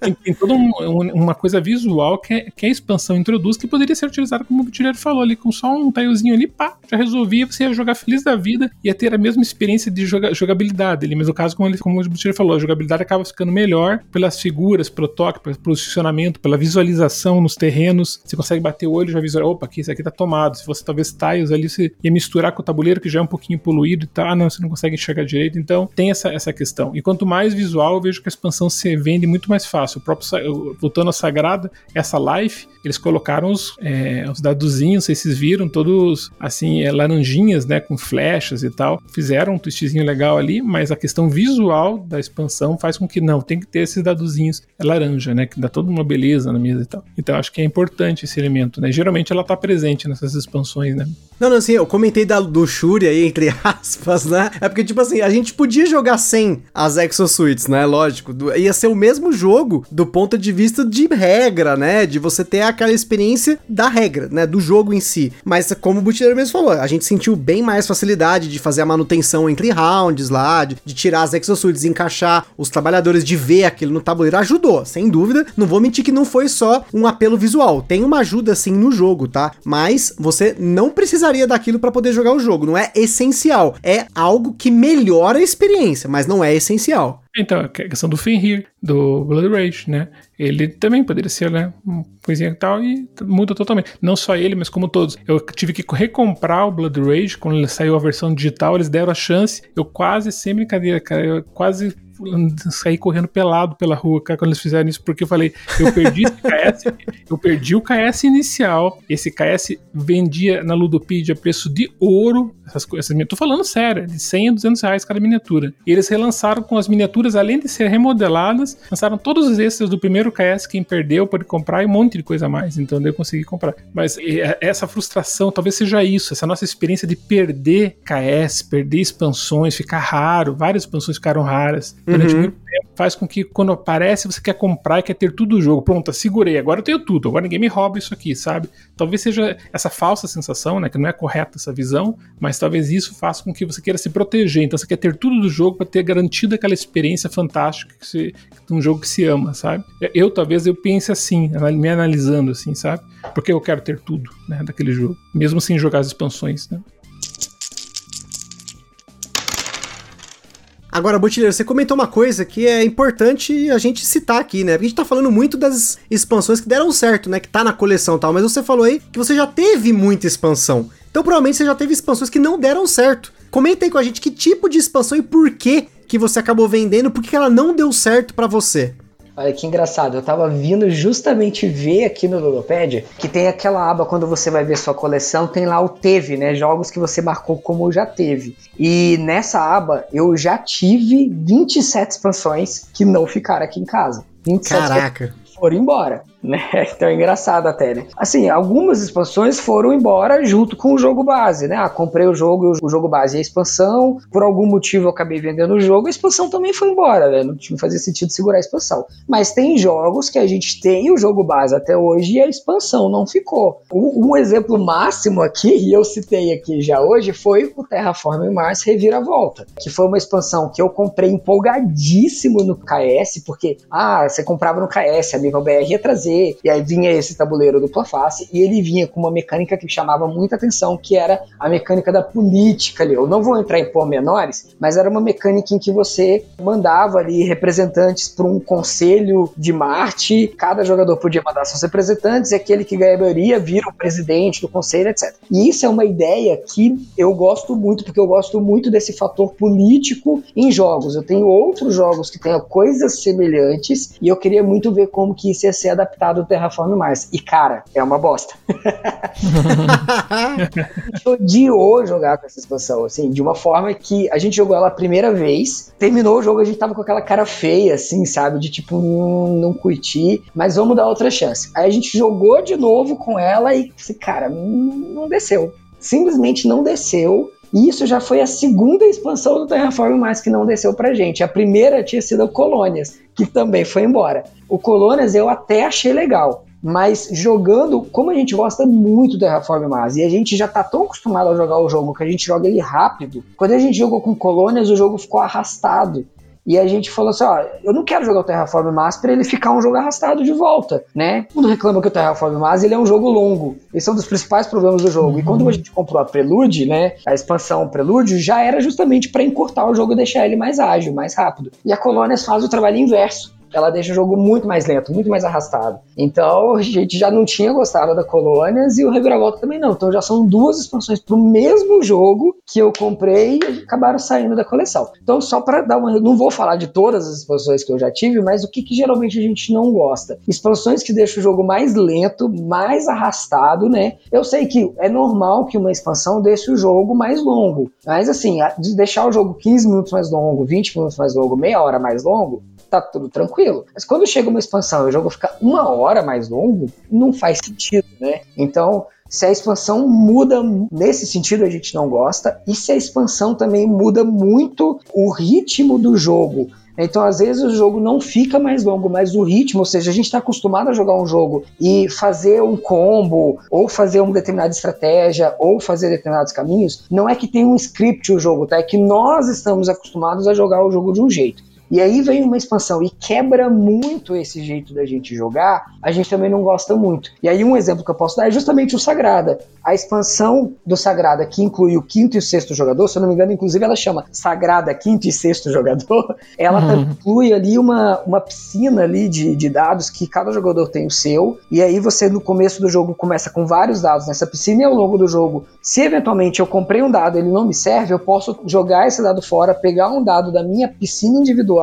tem, tem toda um, uma coisa visual que, é, que a expansão introduz que poderia ser utilizada, como o Butileiro falou ali, com só um tilezinho ali, pá, já resolvia, você ia jogar feliz da vida, ia ter a mesma experiência de joga, jogabilidade. Ali, mas no caso, como, ele, como o Butileiro falou, a jogabilidade acaba ficando melhor pelas figuras, pelo toque, pelo posicionamento, pela visualização nos terrenos. Você consegue bater o olho e já visualizar, opa, aqui, isso aqui tá tomado. Se fosse talvez tiles ali, você ia misturar com o tabuleiro que já é um pouquinho poluído e tal. Ah, não, você não consegue enxergar direito. Então tem essa, essa questão. E quanto mais visual, eu vejo que a expansão se vende muito mais fácil. O próprio, voltando à Sagrada, essa Life, eles colocaram os, é, os dadozinhos, vocês viram, todos assim, é, laranjinhas, né, com flechas e tal. Fizeram um twistzinho legal ali, mas a questão visual da expansão faz com que não, tem que ter esses dadozinhos laranja, né, que dá toda uma beleza na mesa e tal. Então acho que é importante esse elemento, né? Geralmente ela tá presente nessas expansões, né? Não, não, assim, eu comentei da, Shuri aí, entre [LAUGHS] aspas, né? É porque, tipo assim, a gente podia jogar sem as Exosuites, né? Lógico. Do, ia ser o mesmo jogo do ponto de vista de regra, né? De você ter aquela experiência da regra, né? Do jogo em si. Mas, como o Butileiro mesmo falou, a gente sentiu bem mais facilidade de fazer a manutenção entre rounds lá, de, de tirar as Exosuites, encaixar os trabalhadores, de ver aquilo no tabuleiro. Ajudou, sem dúvida. Não vou mentir que não foi só um apelo visual. Tem uma ajuda, sim, no jogo, tá? Mas você não precisaria daquilo para poder jogar o jogo. Não é essencial. É algo que melhora a experiência, mas não é essencial. Então, a questão do Fenrir, do Blood Rage, né? Ele também poderia ser, né? Uma coisinha e tal e muda totalmente. Não só ele, mas como todos. Eu tive que recomprar o Blood Rage quando ele saiu a versão digital, eles deram a chance. Eu quase, sem brincadeira, cara, eu quase sair correndo pelado pela rua, cara, quando eles fizeram isso, porque eu falei, eu perdi esse KS, eu perdi o KS inicial, esse KS vendia na Ludopedia a preço de ouro, essas coisas, tô falando sério, de 100 a 200 reais cada miniatura. E eles relançaram com as miniaturas, além de ser remodeladas, lançaram todos os extras do primeiro KS, quem perdeu pode comprar e um monte de coisa a mais, então eu consegui comprar. Mas essa frustração, talvez seja isso, essa nossa experiência de perder KS, perder expansões, ficar raro, várias expansões ficaram raras durante uhum. muito tempo, faz com que quando aparece você quer comprar e quer ter tudo o jogo. Pronto, segurei, agora eu tenho tudo, agora ninguém me rouba isso aqui, sabe? Talvez seja essa falsa sensação, né, que não é correta essa visão, mas talvez isso faça com que você queira se proteger. Então você quer ter tudo do jogo para ter garantido aquela experiência fantástica que se, de um jogo que se ama, sabe? Eu talvez eu pense assim, me analisando assim, sabe? Porque eu quero ter tudo, né, daquele jogo, mesmo sem jogar as expansões, né? Agora, Butileiro, você comentou uma coisa que é importante a gente citar aqui, né? A gente tá falando muito das expansões que deram certo, né? Que tá na coleção e tal, mas você falou aí que você já teve muita expansão. Então provavelmente você já teve expansões que não deram certo. Comenta aí com a gente que tipo de expansão e por que que você acabou vendendo, por que ela não deu certo para você. Olha que engraçado, eu tava vindo justamente ver aqui no Ludopédia que tem aquela aba quando você vai ver sua coleção, tem lá o teve, né? Jogos que você marcou como já teve. E nessa aba eu já tive 27 expansões que não ficaram aqui em casa. 27 Caraca. foram embora [LAUGHS] né? Então é engraçado até, né? Assim, algumas expansões foram embora junto com o jogo base, né? Ah, comprei o jogo, o jogo base e a expansão, por algum motivo eu acabei vendendo o jogo, a expansão também foi embora, né? Não tinha fazia sentido segurar a expansão. Mas tem jogos que a gente tem o jogo base até hoje e a expansão não ficou. Um, um exemplo máximo aqui, e eu citei aqui já hoje, foi o Terraform Mars Reviravolta, que foi uma expansão que eu comprei empolgadíssimo no KS, porque, ah, você comprava no KS, a nível BR ia trazer fazer, e aí vinha esse tabuleiro dupla face, e ele vinha com uma mecânica que chamava muita atenção, que era a mecânica da política ali. Eu não vou entrar em pormenores, mas era uma mecânica em que você mandava ali representantes para um conselho de Marte, cada jogador podia mandar seus representantes, e aquele que ganha a maioria vira o presidente do conselho, etc. E isso é uma ideia que eu gosto muito, porque eu gosto muito desse fator político em jogos. Eu tenho outros jogos que tenham coisas semelhantes, e eu queria muito ver como que isso ia ser adaptado adaptado do Terraform Mars. E, cara, é uma bosta. [LAUGHS] a gente odiou jogar com essa expansão, assim, de uma forma que a gente jogou ela a primeira vez, terminou o jogo, a gente tava com aquela cara feia, assim, sabe? De tipo, hum, não curti, mas vamos dar outra chance. Aí a gente jogou de novo com ela e, cara, não desceu. Simplesmente não desceu. E isso já foi a segunda expansão do Terraform Mars que não desceu pra gente. A primeira tinha sido a Colônias, que também foi embora. O Colônias eu até achei legal, mas jogando, como a gente gosta muito do Terraform Mars e a gente já tá tão acostumado a jogar o jogo que a gente joga ele rápido, quando a gente jogou com Colônias, o jogo ficou arrastado. E a gente falou assim: ó, eu não quero jogar o Terraform Mars para ele ficar um jogo arrastado de volta, né? Todo reclama que o Terraform Mars ele é um jogo longo. Esse é um dos principais problemas do jogo. Uhum. E quando a gente comprou a Prelude, né, a expansão Prelude, já era justamente para encurtar o jogo e deixar ele mais ágil, mais rápido. E a Colônias faz o trabalho inverso ela deixa o jogo muito mais lento, muito mais arrastado. Então a gente já não tinha gostado da Colônias e o Reviravolta também não. Então já são duas expansões pro mesmo jogo que eu comprei e acabaram saindo da coleção. Então só para dar uma, não vou falar de todas as expansões que eu já tive, mas o que, que geralmente a gente não gosta? Expansões que deixam o jogo mais lento, mais arrastado, né? Eu sei que é normal que uma expansão deixe o jogo mais longo, mas assim, de deixar o jogo 15 minutos mais longo, 20 minutos mais longo, meia hora mais longo, tá tudo tranquilo. Mas quando chega uma expansão e o jogo fica uma hora mais longo, não faz sentido, né? Então, se a expansão muda nesse sentido, a gente não gosta. E se a expansão também muda muito o ritmo do jogo. Então, às vezes, o jogo não fica mais longo, mas o ritmo, ou seja, a gente está acostumado a jogar um jogo e fazer um combo, ou fazer uma determinada estratégia, ou fazer determinados caminhos, não é que tem um script o jogo, tá? É que nós estamos acostumados a jogar o jogo de um jeito. E aí vem uma expansão e quebra muito esse jeito da gente jogar, a gente também não gosta muito. E aí um exemplo que eu posso dar é justamente o Sagrada. A expansão do Sagrada, que inclui o quinto e o sexto jogador, se eu não me engano, inclusive ela chama Sagrada Quinto e Sexto Jogador, [LAUGHS] ela uhum. inclui ali uma, uma piscina ali de, de dados que cada jogador tem o seu, e aí você no começo do jogo começa com vários dados nessa piscina e ao longo do jogo, se eventualmente eu comprei um dado ele não me serve, eu posso jogar esse dado fora, pegar um dado da minha piscina individual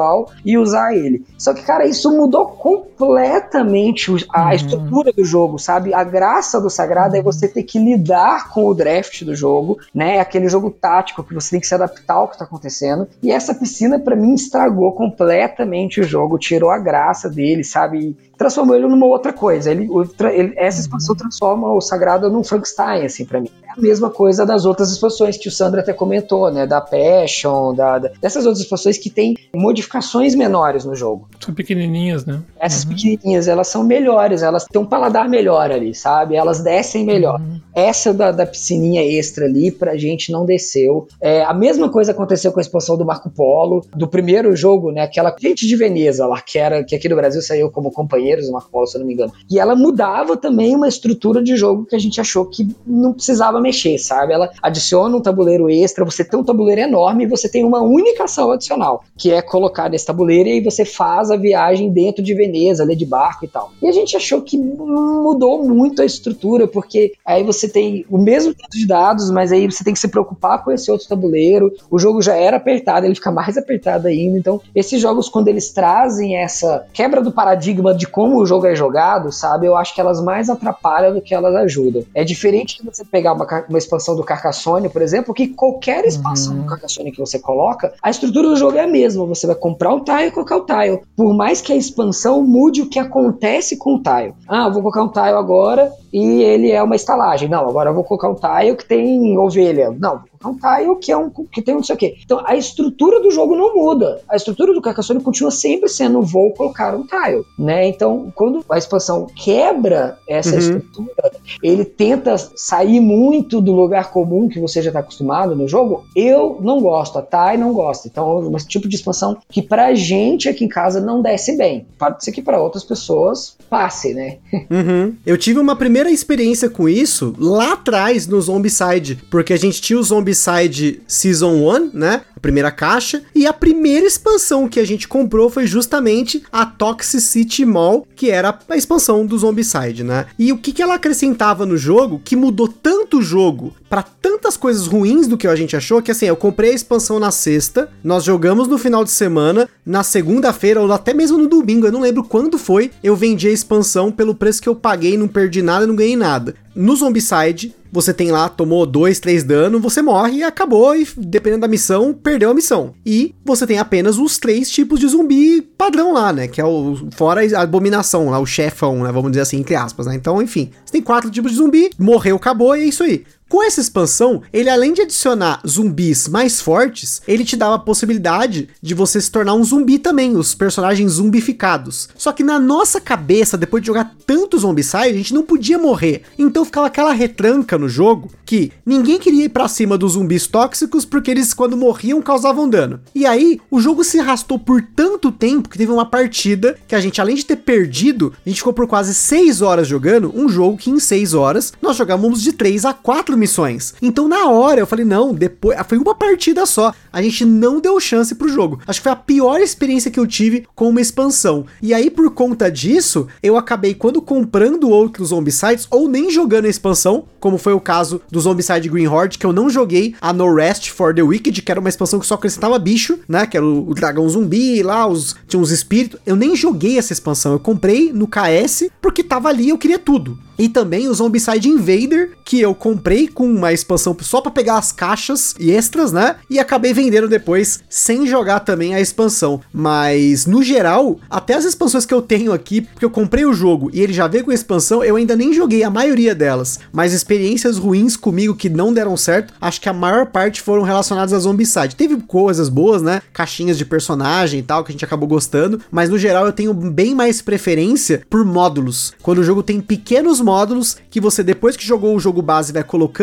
e usar ele. Só que, cara, isso mudou completamente a uhum. estrutura do jogo, sabe? A graça do Sagrado é é você ter que lidar com o draft do jogo, né? Aquele jogo tático que você tem que se adaptar ao que tá acontecendo. E essa piscina, para mim, estragou completamente o jogo, tirou a graça dele, sabe? Transformou ele numa outra coisa. Ele, ele, essa expansão transforma o Sagrado num Frankenstein, assim, para mim. É a mesma coisa das outras expansões que o Sandro até comentou, né? Da Passion, da, da, dessas outras expansões que tem modificações menores no jogo. São pequenininhas, né? Essas uhum. pequenininhas, elas são melhores, elas têm um paladar melhor ali, sabe? Elas descem melhor. Uhum. Essa da, da piscininha extra ali, pra gente não desceu. É, a mesma coisa aconteceu com a expansão do Marco Polo, do primeiro jogo, né? Aquela gente de Veneza lá, que era que aqui no Brasil saiu como companhia tabuleiros, uma cola, se eu não me engano. E ela mudava também uma estrutura de jogo que a gente achou que não precisava mexer, sabe? Ela adiciona um tabuleiro extra, você tem um tabuleiro enorme e você tem uma única ação adicional, que é colocar nesse tabuleiro e aí você faz a viagem dentro de Veneza, ali de barco e tal. E a gente achou que mudou muito a estrutura, porque aí você tem o mesmo tanto de dados, mas aí você tem que se preocupar com esse outro tabuleiro. O jogo já era apertado, ele fica mais apertado ainda. Então, esses jogos, quando eles trazem essa quebra do paradigma de como o jogo é jogado, sabe? Eu acho que elas mais atrapalham do que elas ajudam. É diferente de você pegar uma, uma expansão do Carcassonne, por exemplo, que qualquer expansão uhum. do Carcassonne que você coloca, a estrutura do jogo é a mesma. Você vai comprar o tile e colocar o tile. Por mais que a expansão mude o que acontece com o tile. Ah, eu vou colocar um tile agora e ele é uma estalagem. Não, agora eu vou colocar um tile que tem ovelha. Não, é um tile que é um que tem um não sei o quê. Então a estrutura do jogo não muda. A estrutura do Carcassonne continua sempre sendo vou colocar um tile, né? Então quando a expansão quebra essa uhum. estrutura, ele tenta sair muito do lugar comum que você já está acostumado no jogo. Eu não gosto, a Thay não gosta. Então é um tipo de expansão que pra gente aqui em casa não desce bem. Pode ser que para outras pessoas passe, né? Uhum. Eu tive uma primeira experiência com isso lá atrás no Zombicide, porque a gente tinha o Zombicide Season 1, né? Primeira caixa. E a primeira expansão que a gente comprou foi justamente a Toxicity Mall, que era a expansão do Zombicide, né? E o que, que ela acrescentava no jogo que mudou tanto o jogo para tantas coisas ruins do que a gente achou que assim, eu comprei a expansão na sexta, nós jogamos no final de semana, na segunda-feira ou até mesmo no domingo, eu não lembro quando foi, eu vendi a expansão pelo preço que eu paguei, não perdi nada, não ganhei nada. No Zombicide, você tem lá, tomou 2, 3 dano, você morre e acabou, e dependendo da missão, perdeu a missão. E você tem apenas os três tipos de zumbi padrão lá, né? Que é o. Fora a abominação, lá, o chefão, né? Vamos dizer assim, entre aspas, né? Então, enfim. Você tem quatro tipos de zumbi, morreu, acabou, e é isso aí. Com essa expansão, ele além de adicionar zumbis mais fortes, ele te dava a possibilidade de você se tornar um zumbi também, os personagens zumbificados. Só que na nossa cabeça, depois de jogar tanto Zombicide, a gente não podia morrer. Então ficava aquela retranca no jogo que ninguém queria ir para cima dos zumbis tóxicos porque eles quando morriam causavam dano. E aí, o jogo se arrastou por tanto tempo que teve uma partida que a gente além de ter perdido, a gente ficou por quase 6 horas jogando um jogo que em 6 horas nós jogamos de 3 a 4 quatro missões. Então na hora eu falei, não, depois. Foi uma partida só. A gente não deu chance pro jogo. Acho que foi a pior experiência que eu tive com uma expansão. E aí, por conta disso, eu acabei, quando comprando outros Zombicides, ou nem jogando a expansão, como foi o caso do Zombicide Green Horde, que eu não joguei a No Rest for the Wicked, que era uma expansão que só acrescentava bicho, né? Que era o, o dragão zumbi lá, os, tinha uns espíritos. Eu nem joguei essa expansão. Eu comprei no KS porque tava ali eu queria tudo. E também o Zombicide Invader, que eu comprei com uma expansão só para pegar as caixas e extras, né? E acabei vendendo depois sem jogar também a expansão. Mas no geral, até as expansões que eu tenho aqui, porque eu comprei o jogo e ele já veio com expansão, eu ainda nem joguei a maioria delas. Mas experiências ruins comigo que não deram certo, acho que a maior parte foram relacionadas a Zombicide. Teve coisas boas, né? Caixinhas de personagem e tal que a gente acabou gostando, mas no geral eu tenho bem mais preferência por módulos. Quando o jogo tem pequenos módulos que você, depois que jogou o jogo base, vai colocando.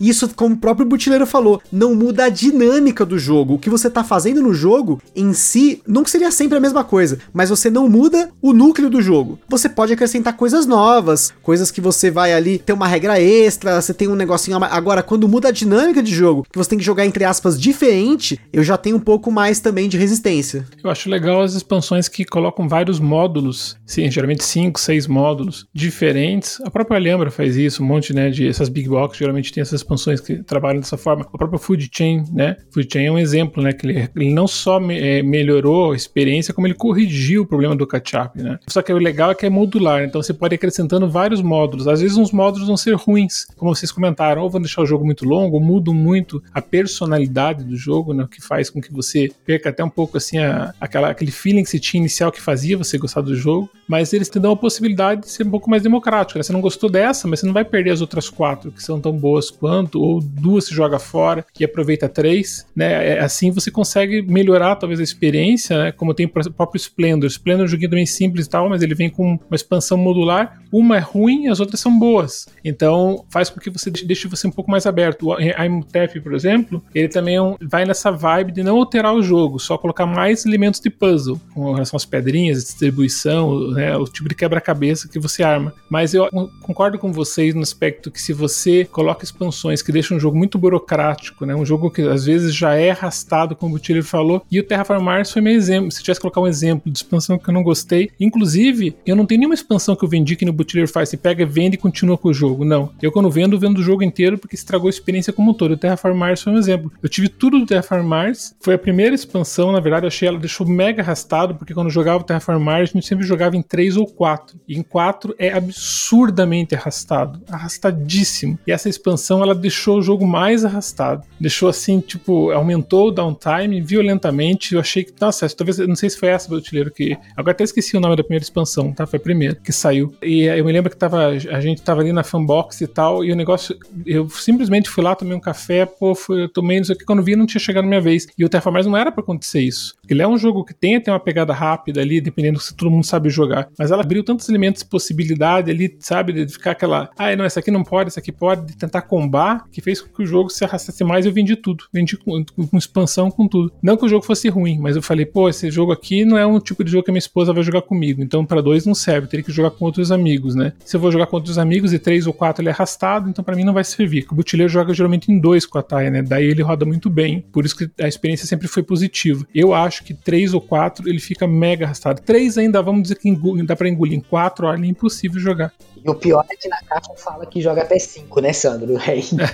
E isso, como o próprio Butileiro falou, não muda a dinâmica do jogo. O que você tá fazendo no jogo em si não seria sempre a mesma coisa, mas você não muda o núcleo do jogo. Você pode acrescentar coisas novas, coisas que você vai ali ter uma regra extra, você tem um negocinho. Agora, quando muda a dinâmica de jogo, que você tem que jogar entre aspas diferente, eu já tenho um pouco mais também de resistência. Eu acho legal as expansões que colocam vários módulos, sim, geralmente 5, 6 módulos diferentes a própria Alhambra faz isso, um monte, né, de essas big box geralmente tem essas expansões que trabalham dessa forma. A própria Food Chain, né, Food Chain é um exemplo, né, que ele, ele não só me, é, melhorou a experiência, como ele corrigiu o problema do catch-up, né. Só que o legal é que é modular, então você pode ir acrescentando vários módulos. Às vezes uns módulos vão ser ruins, como vocês comentaram, ou vão deixar o jogo muito longo, ou mudam muito a personalidade do jogo, né, o que faz com que você perca até um pouco assim a, aquela, aquele feeling que você tinha inicial que fazia você gostar do jogo, mas eles te dão a possibilidade de ser um pouco mais democrático, né? Você não gostou dessa, mas você não vai perder as outras quatro que são tão boas boas quanto, ou duas se joga fora e aproveita três, né? É, assim você consegue melhorar talvez a experiência, né? Como tem o próprio Splendor. Splendor é um joguinho também simples e tal, mas ele vem com uma expansão modular. Uma é ruim, as outras são boas. Então faz com que você deixe você um pouco mais aberto. O IMTF, por exemplo, ele também é vai nessa vibe de não alterar o jogo, só colocar mais elementos de puzzle, com relação às pedrinhas, distribuição, né? O tipo de quebra-cabeça que você arma. Mas eu concordo com vocês no aspecto que se você coloca expansões que deixam um jogo muito burocrático, né? Um jogo que às vezes já é arrastado, como o Tiller falou, e o Terraform Mars foi meu exemplo. Se tivesse que colocar um exemplo de expansão que eu não gostei, inclusive, eu não tenho nenhuma expansão que eu vendi que no Butler faz, você pega, vende e continua com o jogo. Não. Eu quando vendo, vendo o jogo inteiro porque estragou a experiência como um todo. O Terraform Mars foi um exemplo. Eu tive tudo do Terraform Mars, foi a primeira expansão, na verdade, eu achei ela deixou mega arrastado, porque quando eu jogava o Terraform Mars, a gente sempre jogava em 3 ou 4. E em 4 é absurdamente arrastado, arrastadíssimo. E essa expansão ela deixou o jogo mais arrastado. Deixou assim, tipo, aumentou o downtime violentamente. Eu achei que, nossa, talvez, não sei se foi essa do Utileiro que. Agora até esqueci o nome da primeira expansão, tá? Foi a primeira que saiu. E eu me lembro que tava, a gente tava ali na fanbox e tal, e o negócio, eu simplesmente fui lá, tomei um café, pô, fui, tomei, não sei o que, quando vi não tinha chegado na minha vez. E o Terraformars não era para acontecer isso. Ele é um jogo que tem até uma pegada rápida ali, dependendo se todo mundo sabe jogar. Mas ela abriu tantos elementos de possibilidade ali, sabe? De ficar aquela, ah, não, essa aqui não pode, essa aqui pode, de tentar combar, que fez com que o jogo se arrastasse mais eu vendi tudo. Vendi com, com, expansão, com tudo. Não que o jogo fosse ruim, mas eu falei, pô, esse jogo aqui não é um tipo de jogo que a minha esposa vai jogar comigo. Então, para dois não serve, teria que jogar com outros amigos, né? Se eu vou jogar com outros amigos e três ou quatro ele é arrastado, então para mim não vai servir. O butileiro joga geralmente em dois com a Taia, né? Daí ele roda muito bem. Por isso que a experiência sempre foi positiva. Eu acho que três ou quatro ele fica mega arrastado. Três ainda, vamos dizer que dá pra engolir. Em quatro, olha, é impossível jogar. E o pior é que na caixa fala que joga até 5, né, Sandro? [LAUGHS]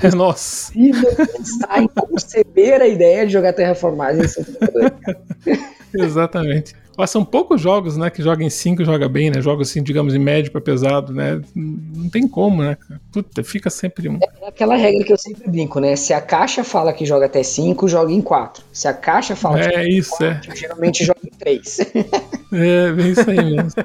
É, nossa. pensar em conceber a ideia de jogar Terraformars em [LAUGHS] Exatamente. Mas são poucos jogos, né, que jogam em 5 joga bem, né? Jogos assim, digamos, em médio para pesado, né? Não tem como, né? Puta, fica sempre um. É aquela regra que eu sempre brinco, né? Se a caixa fala que joga até 5, joga em 4. Se a caixa fala é, que joga isso, em 4, é. geralmente joga em 3. [LAUGHS] é, bem isso aí mesmo.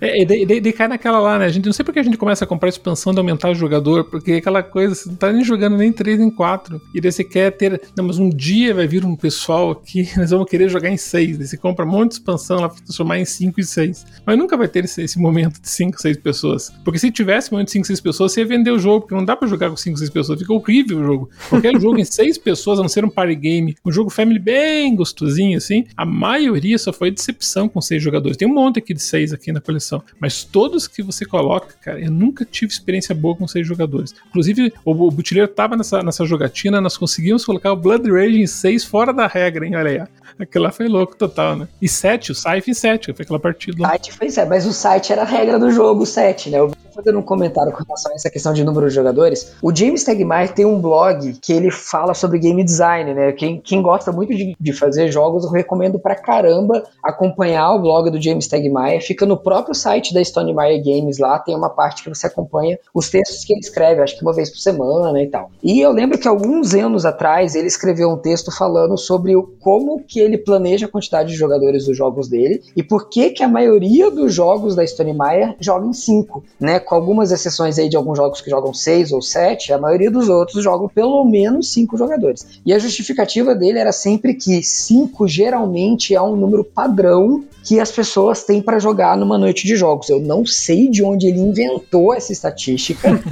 é, e daí, daí, cai naquela lá, né? A gente não sei porque a gente começa a comprar expansão de aumentar o jogador, porque aquela coisa, você não tá nem jogando nem 3 nem 4. E daí você quer ter. Não, mas um dia vai vir um pessoal aqui, [LAUGHS] nós vamos querer jogar em 6. Daí você compra um monte de expansão expansão lá pra transformar em 5 e 6. Mas nunca vai ter esse, esse momento de 5, 6 pessoas. Porque se tivesse momento de 5, 6 pessoas, você ia vender o jogo, porque não dá pra jogar com 5, 6 pessoas. Fica horrível o jogo. Qualquer jogo em 6 pessoas, a não ser um party game, um jogo family bem gostosinho assim, a maioria só foi decepção com 6 jogadores. Tem um monte aqui de 6 aqui na coleção. Mas todos que você coloca, cara, eu nunca tive experiência boa com 6 jogadores. Inclusive, o, o Butileiro tava nessa, nessa jogatina, nós conseguimos colocar o Blood Rage em 6 fora da regra, hein? Olha aí. Aquilo lá foi louco total, né? E 7, o Scythe 7, foi aquela partida. O site foi 7, mas o site era a regra do jogo, 7, né? Eu fazendo um comentário com relação a essa questão de número de jogadores. O James Tegmaier tem um blog que ele fala sobre game design, né? Quem, quem gosta muito de, de fazer jogos, eu recomendo pra caramba acompanhar o blog do James Tegmaier. Fica no próprio site da Stone Meyer Games lá, tem uma parte que você acompanha os textos que ele escreve, acho que uma vez por semana e tal. E eu lembro que alguns anos atrás ele escreveu um texto falando sobre o, como que ele planeja a quantidade de jogadores dos jogos dele e por que que a maioria dos jogos da Stone Meyer joga em 5, né? Com algumas exceções aí de alguns jogos que jogam 6 ou 7, a maioria dos outros jogam pelo menos 5 jogadores. E a justificativa dele era sempre que 5 geralmente é um número padrão que as pessoas têm para jogar numa noite de jogos. Eu não sei de onde ele inventou essa estatística. [LAUGHS]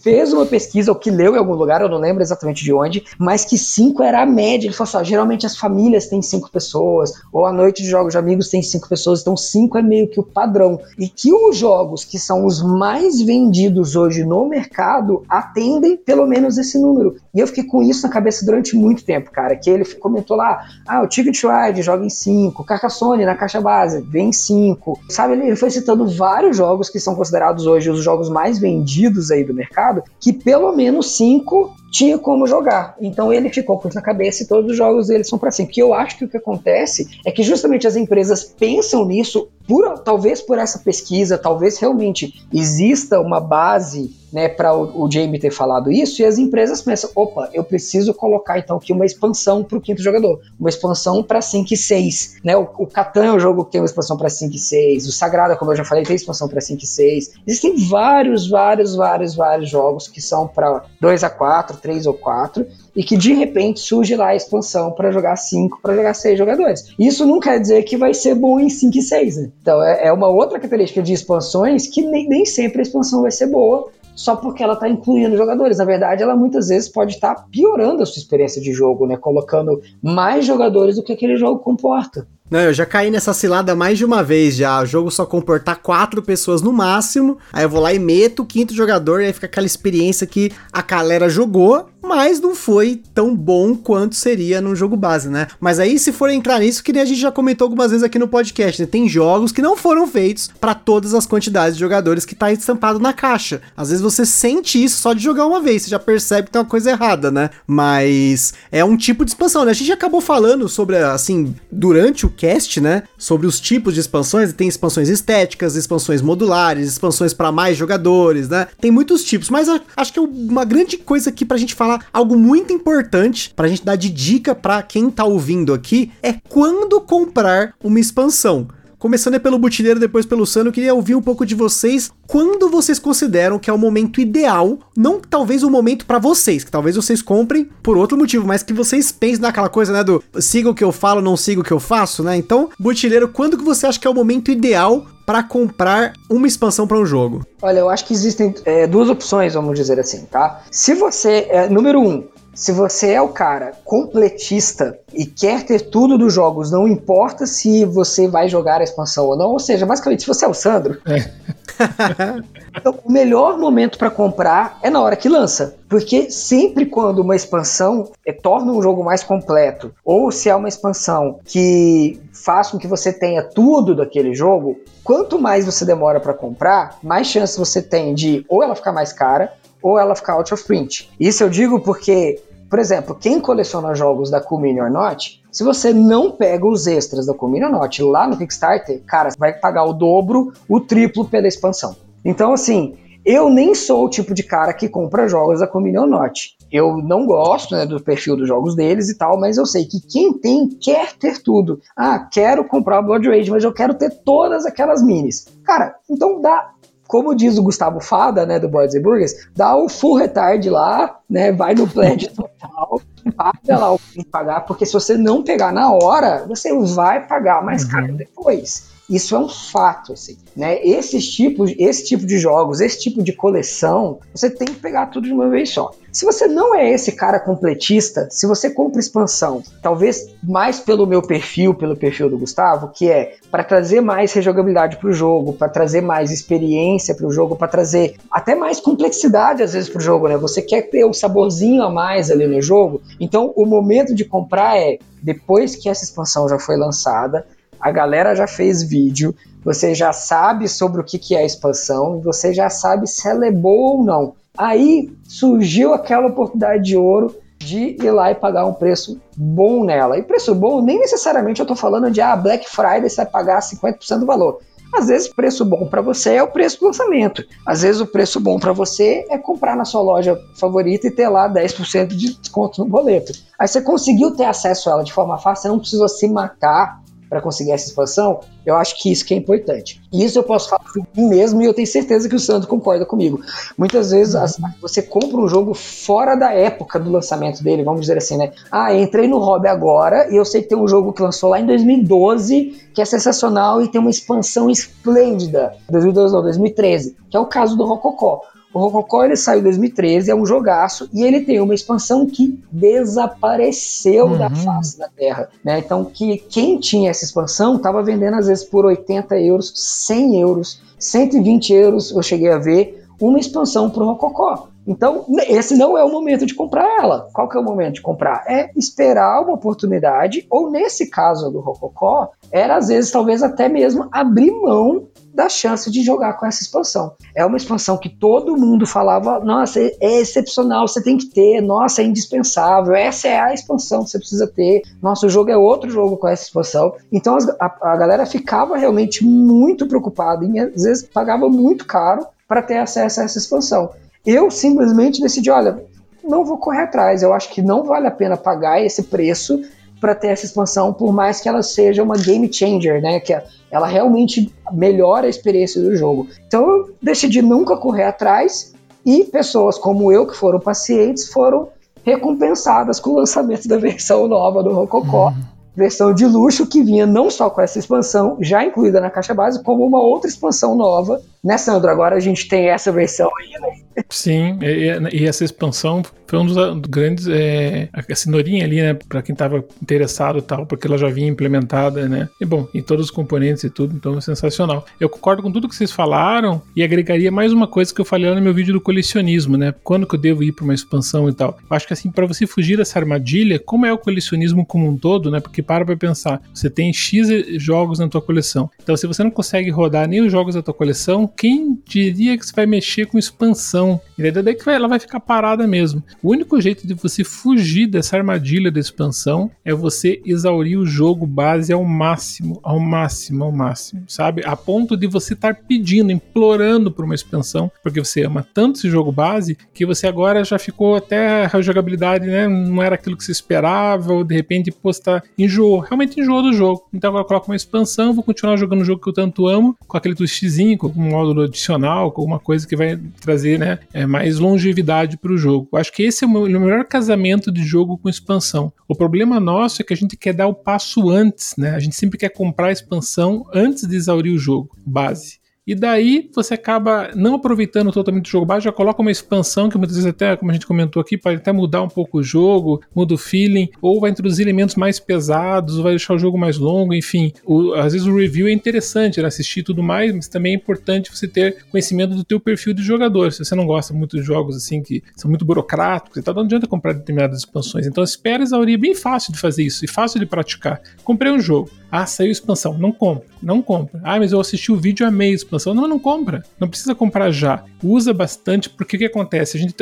Fez uma pesquisa, ou que leu em algum lugar, eu não lembro exatamente de onde, mas que 5 era a média. Ele falou assim: ó, geralmente as famílias têm 5 pessoas, ou a noite de jogos de amigos tem 5 pessoas, então 5 é meio que o padrão. E que os jogos que são os mais vendidos hoje no mercado atendem pelo menos esse número. E eu fiquei com isso na cabeça durante muito tempo, cara. Que ele comentou lá: ah, o Ticket Ride joga em 5, Carcassonne na caixa base, vem 5. Sabe, ele foi citando vários jogos que são considerados hoje os jogos mais vendidos aí do mercado, que pelo menos 5 tinha como jogar. Então ele ficou com isso na cabeça e todos os jogos dele são para 5. Que eu acho que o que acontece é que justamente as empresas pensam nisso por, talvez por essa pesquisa, talvez realmente exista uma base né, para o, o Jamie ter falado isso, e as empresas pensam, opa, eu preciso colocar então aqui uma expansão para o quinto jogador, uma expansão para 5 e 6, né, o, o Catan é um jogo que tem uma expansão para 5 e 6, o Sagrada, como eu já falei, tem expansão para 5 e 6, existem vários, vários, vários, vários jogos que são para 2 a 4, 3 ou 4, e que de repente surge lá a expansão para jogar 5, para jogar 6 jogadores. Isso não quer dizer que vai ser bom em 5 e 6, né? Então é, é, uma outra característica de expansões que nem, nem sempre a expansão vai ser boa, só porque ela está incluindo jogadores. Na verdade, ela muitas vezes pode estar tá piorando a sua experiência de jogo, né? Colocando mais jogadores do que aquele jogo comporta. Não, eu já caí nessa cilada mais de uma vez já. O jogo só comportar quatro pessoas no máximo. Aí eu vou lá e meto o quinto jogador e aí fica aquela experiência que a galera jogou, mas não foi tão bom quanto seria num jogo base, né? Mas aí, se for entrar nisso, que nem a gente já comentou algumas vezes aqui no podcast, né? Tem jogos que não foram feitos para todas as quantidades de jogadores que tá estampado na caixa. Às vezes você sente isso só de jogar uma vez, você já percebe que tem uma coisa errada, né? Mas é um tipo de expansão, né? A gente acabou falando sobre, assim, durante o cast, né? Sobre os tipos de expansões. Tem expansões estéticas, expansões modulares, expansões para mais jogadores, né? Tem muitos tipos, mas acho que é uma grande coisa aqui pra gente falar, algo muito importante pra gente dar de dica para quem tá ouvindo aqui, é quando comprar uma expansão. Começando pelo Butileiro, depois pelo Sano, eu queria ouvir um pouco de vocês. Quando vocês consideram que é o momento ideal, não talvez o momento para vocês, que talvez vocês comprem por outro motivo, mas que vocês pensem naquela coisa, né, do siga o que eu falo, não siga o que eu faço, né? Então, Butileiro, quando que você acha que é o momento ideal para comprar uma expansão para um jogo? Olha, eu acho que existem é, duas opções, vamos dizer assim, tá? Se você, é, número um, se você é o cara completista e quer ter tudo dos jogos, não importa se você vai jogar a expansão ou não, ou seja, basicamente, se você é o Sandro, é. [LAUGHS] então, o melhor momento para comprar é na hora que lança. Porque sempre quando uma expansão é, torna um jogo mais completo, ou se é uma expansão que faz com que você tenha tudo daquele jogo, quanto mais você demora para comprar, mais chance você tem de ou ela ficar mais cara, ou ela ficar out of print. Isso eu digo porque, por exemplo, quem coleciona jogos da Cool Mini or Not, se você não pega os extras da Cool Mini or Not lá no Kickstarter, cara, vai pagar o dobro, o triplo pela expansão. Então, assim, eu nem sou o tipo de cara que compra jogos da Cool Mini or Not. Eu não gosto né, do perfil dos jogos deles e tal, mas eu sei que quem tem quer ter tudo. Ah, quero comprar o Blood Rage, mas eu quero ter todas aquelas minis. Cara, então dá como diz o Gustavo Fada, né, do Boards Burgers, dá o full retard lá, né, vai no pledge total, paga lá o que pagar, porque se você não pegar na hora, você vai pagar mais caro uhum. depois. Isso é um fato, assim, né? Esses tipos, esse tipo de jogos, esse tipo de coleção, você tem que pegar tudo de uma vez só. Se você não é esse cara completista, se você compra expansão, talvez mais pelo meu perfil, pelo perfil do Gustavo, que é para trazer mais rejogabilidade para o jogo, para trazer mais experiência para o jogo, para trazer até mais complexidade às vezes para o jogo, né? Você quer ter um saborzinho a mais ali no jogo, então o momento de comprar é depois que essa expansão já foi lançada, a galera já fez vídeo, você já sabe sobre o que, é a expansão, você já sabe se ela é boa ou não. Aí surgiu aquela oportunidade de ouro de ir lá e pagar um preço bom nela. E preço bom, nem necessariamente eu estou falando de ah, Black Friday você vai pagar 50% do valor. Às vezes, preço bom para você é o preço do lançamento. Às vezes, o preço bom para você é comprar na sua loja favorita e ter lá 10% de desconto no boleto. Aí você conseguiu ter acesso a ela de forma fácil, você não precisou se matar para conseguir essa expansão, eu acho que isso que é importante. E isso eu posso falar por mim mesmo e eu tenho certeza que o Sandro concorda comigo. Muitas vezes você compra um jogo fora da época do lançamento dele, vamos dizer assim, né? Ah, entrei no hobby agora e eu sei que tem um jogo que lançou lá em 2012 que é sensacional e tem uma expansão esplêndida. 2012 não, 2013, que é o caso do Rococó. O Rococó ele saiu em 2013, é um jogaço, e ele tem uma expansão que desapareceu uhum. da face da Terra. Né? Então, que quem tinha essa expansão estava vendendo às vezes por 80 euros, 100 euros, 120 euros, eu cheguei a ver, uma expansão para o Rococó. Então, esse não é o momento de comprar ela. Qual que é o momento de comprar? É esperar uma oportunidade, ou nesse caso do Rococó, era às vezes talvez até mesmo abrir mão da chance de jogar com essa expansão. É uma expansão que todo mundo falava, nossa, é excepcional, você tem que ter, nossa, é indispensável, essa é a expansão que você precisa ter, nosso jogo é outro jogo com essa expansão. Então a, a galera ficava realmente muito preocupada e às vezes pagava muito caro para ter acesso a essa expansão. Eu simplesmente decidi, olha, não vou correr atrás. Eu acho que não vale a pena pagar esse preço para ter essa expansão, por mais que ela seja uma game changer, né? Que ela realmente melhora a experiência do jogo. Então eu decidi nunca correr atrás e pessoas como eu, que foram pacientes, foram recompensadas com o lançamento da versão nova do Rococó. Uhum versão de luxo que vinha não só com essa expansão já incluída na caixa base, como uma outra expansão nova, né, Sandro? Agora a gente tem essa versão aí, né? Sim, e, e essa expansão foi um dos grandes. É, a cenourinha ali, né? Pra quem tava interessado e tal, porque ela já vinha implementada, né? E bom, em todos os componentes e tudo, então é sensacional. Eu concordo com tudo que vocês falaram e agregaria mais uma coisa que eu falei lá no meu vídeo do colecionismo, né? Quando que eu devo ir para uma expansão e tal. Eu acho que assim, para você fugir dessa armadilha, como é o colecionismo como um todo, né? Porque para pra pensar, você tem X jogos na tua coleção. Então, se você não consegue rodar nem os jogos da tua coleção, quem diria que você vai mexer com expansão? E daí que ela vai ficar parada mesmo. O único jeito de você fugir dessa armadilha da expansão é você exaurir o jogo base ao máximo, ao máximo, ao máximo, sabe? A ponto de você estar pedindo, implorando por uma expansão, porque você ama tanto esse jogo base que você agora já ficou até a jogabilidade, né? Não era aquilo que se esperava, ou de repente, você tá enjoou, realmente enjoou do jogo. Então agora eu coloco uma expansão, vou continuar jogando o jogo que eu tanto amo, com aquele twistzinho, com um módulo adicional, com alguma coisa que vai trazer, né? É, mais longevidade para o jogo. Acho que esse é o melhor casamento de jogo com expansão. O problema nosso é que a gente quer dar o passo antes, né? A gente sempre quer comprar a expansão antes de exaurir o jogo base. E daí você acaba não aproveitando totalmente o jogo base, já coloca uma expansão que muitas vezes até, como a gente comentou aqui, pode até mudar um pouco o jogo, muda o feeling, ou vai introduzir elementos mais pesados, vai deixar o jogo mais longo, enfim. O, às vezes o review é interessante, né, assistir tudo mais, mas também é importante você ter conhecimento do teu perfil de jogador. Se você não gosta muito de jogos assim que são muito burocráticos e tal, não adianta comprar determinadas expansões. Então espera exaurir, é bem fácil de fazer isso e fácil de praticar. Comprei um jogo, ah, saiu expansão. Não compra. Não compra. Ah, mas eu assisti o vídeo amei a expansão. Não, não compra. Não precisa comprar já. Usa bastante, porque o que acontece? A gente,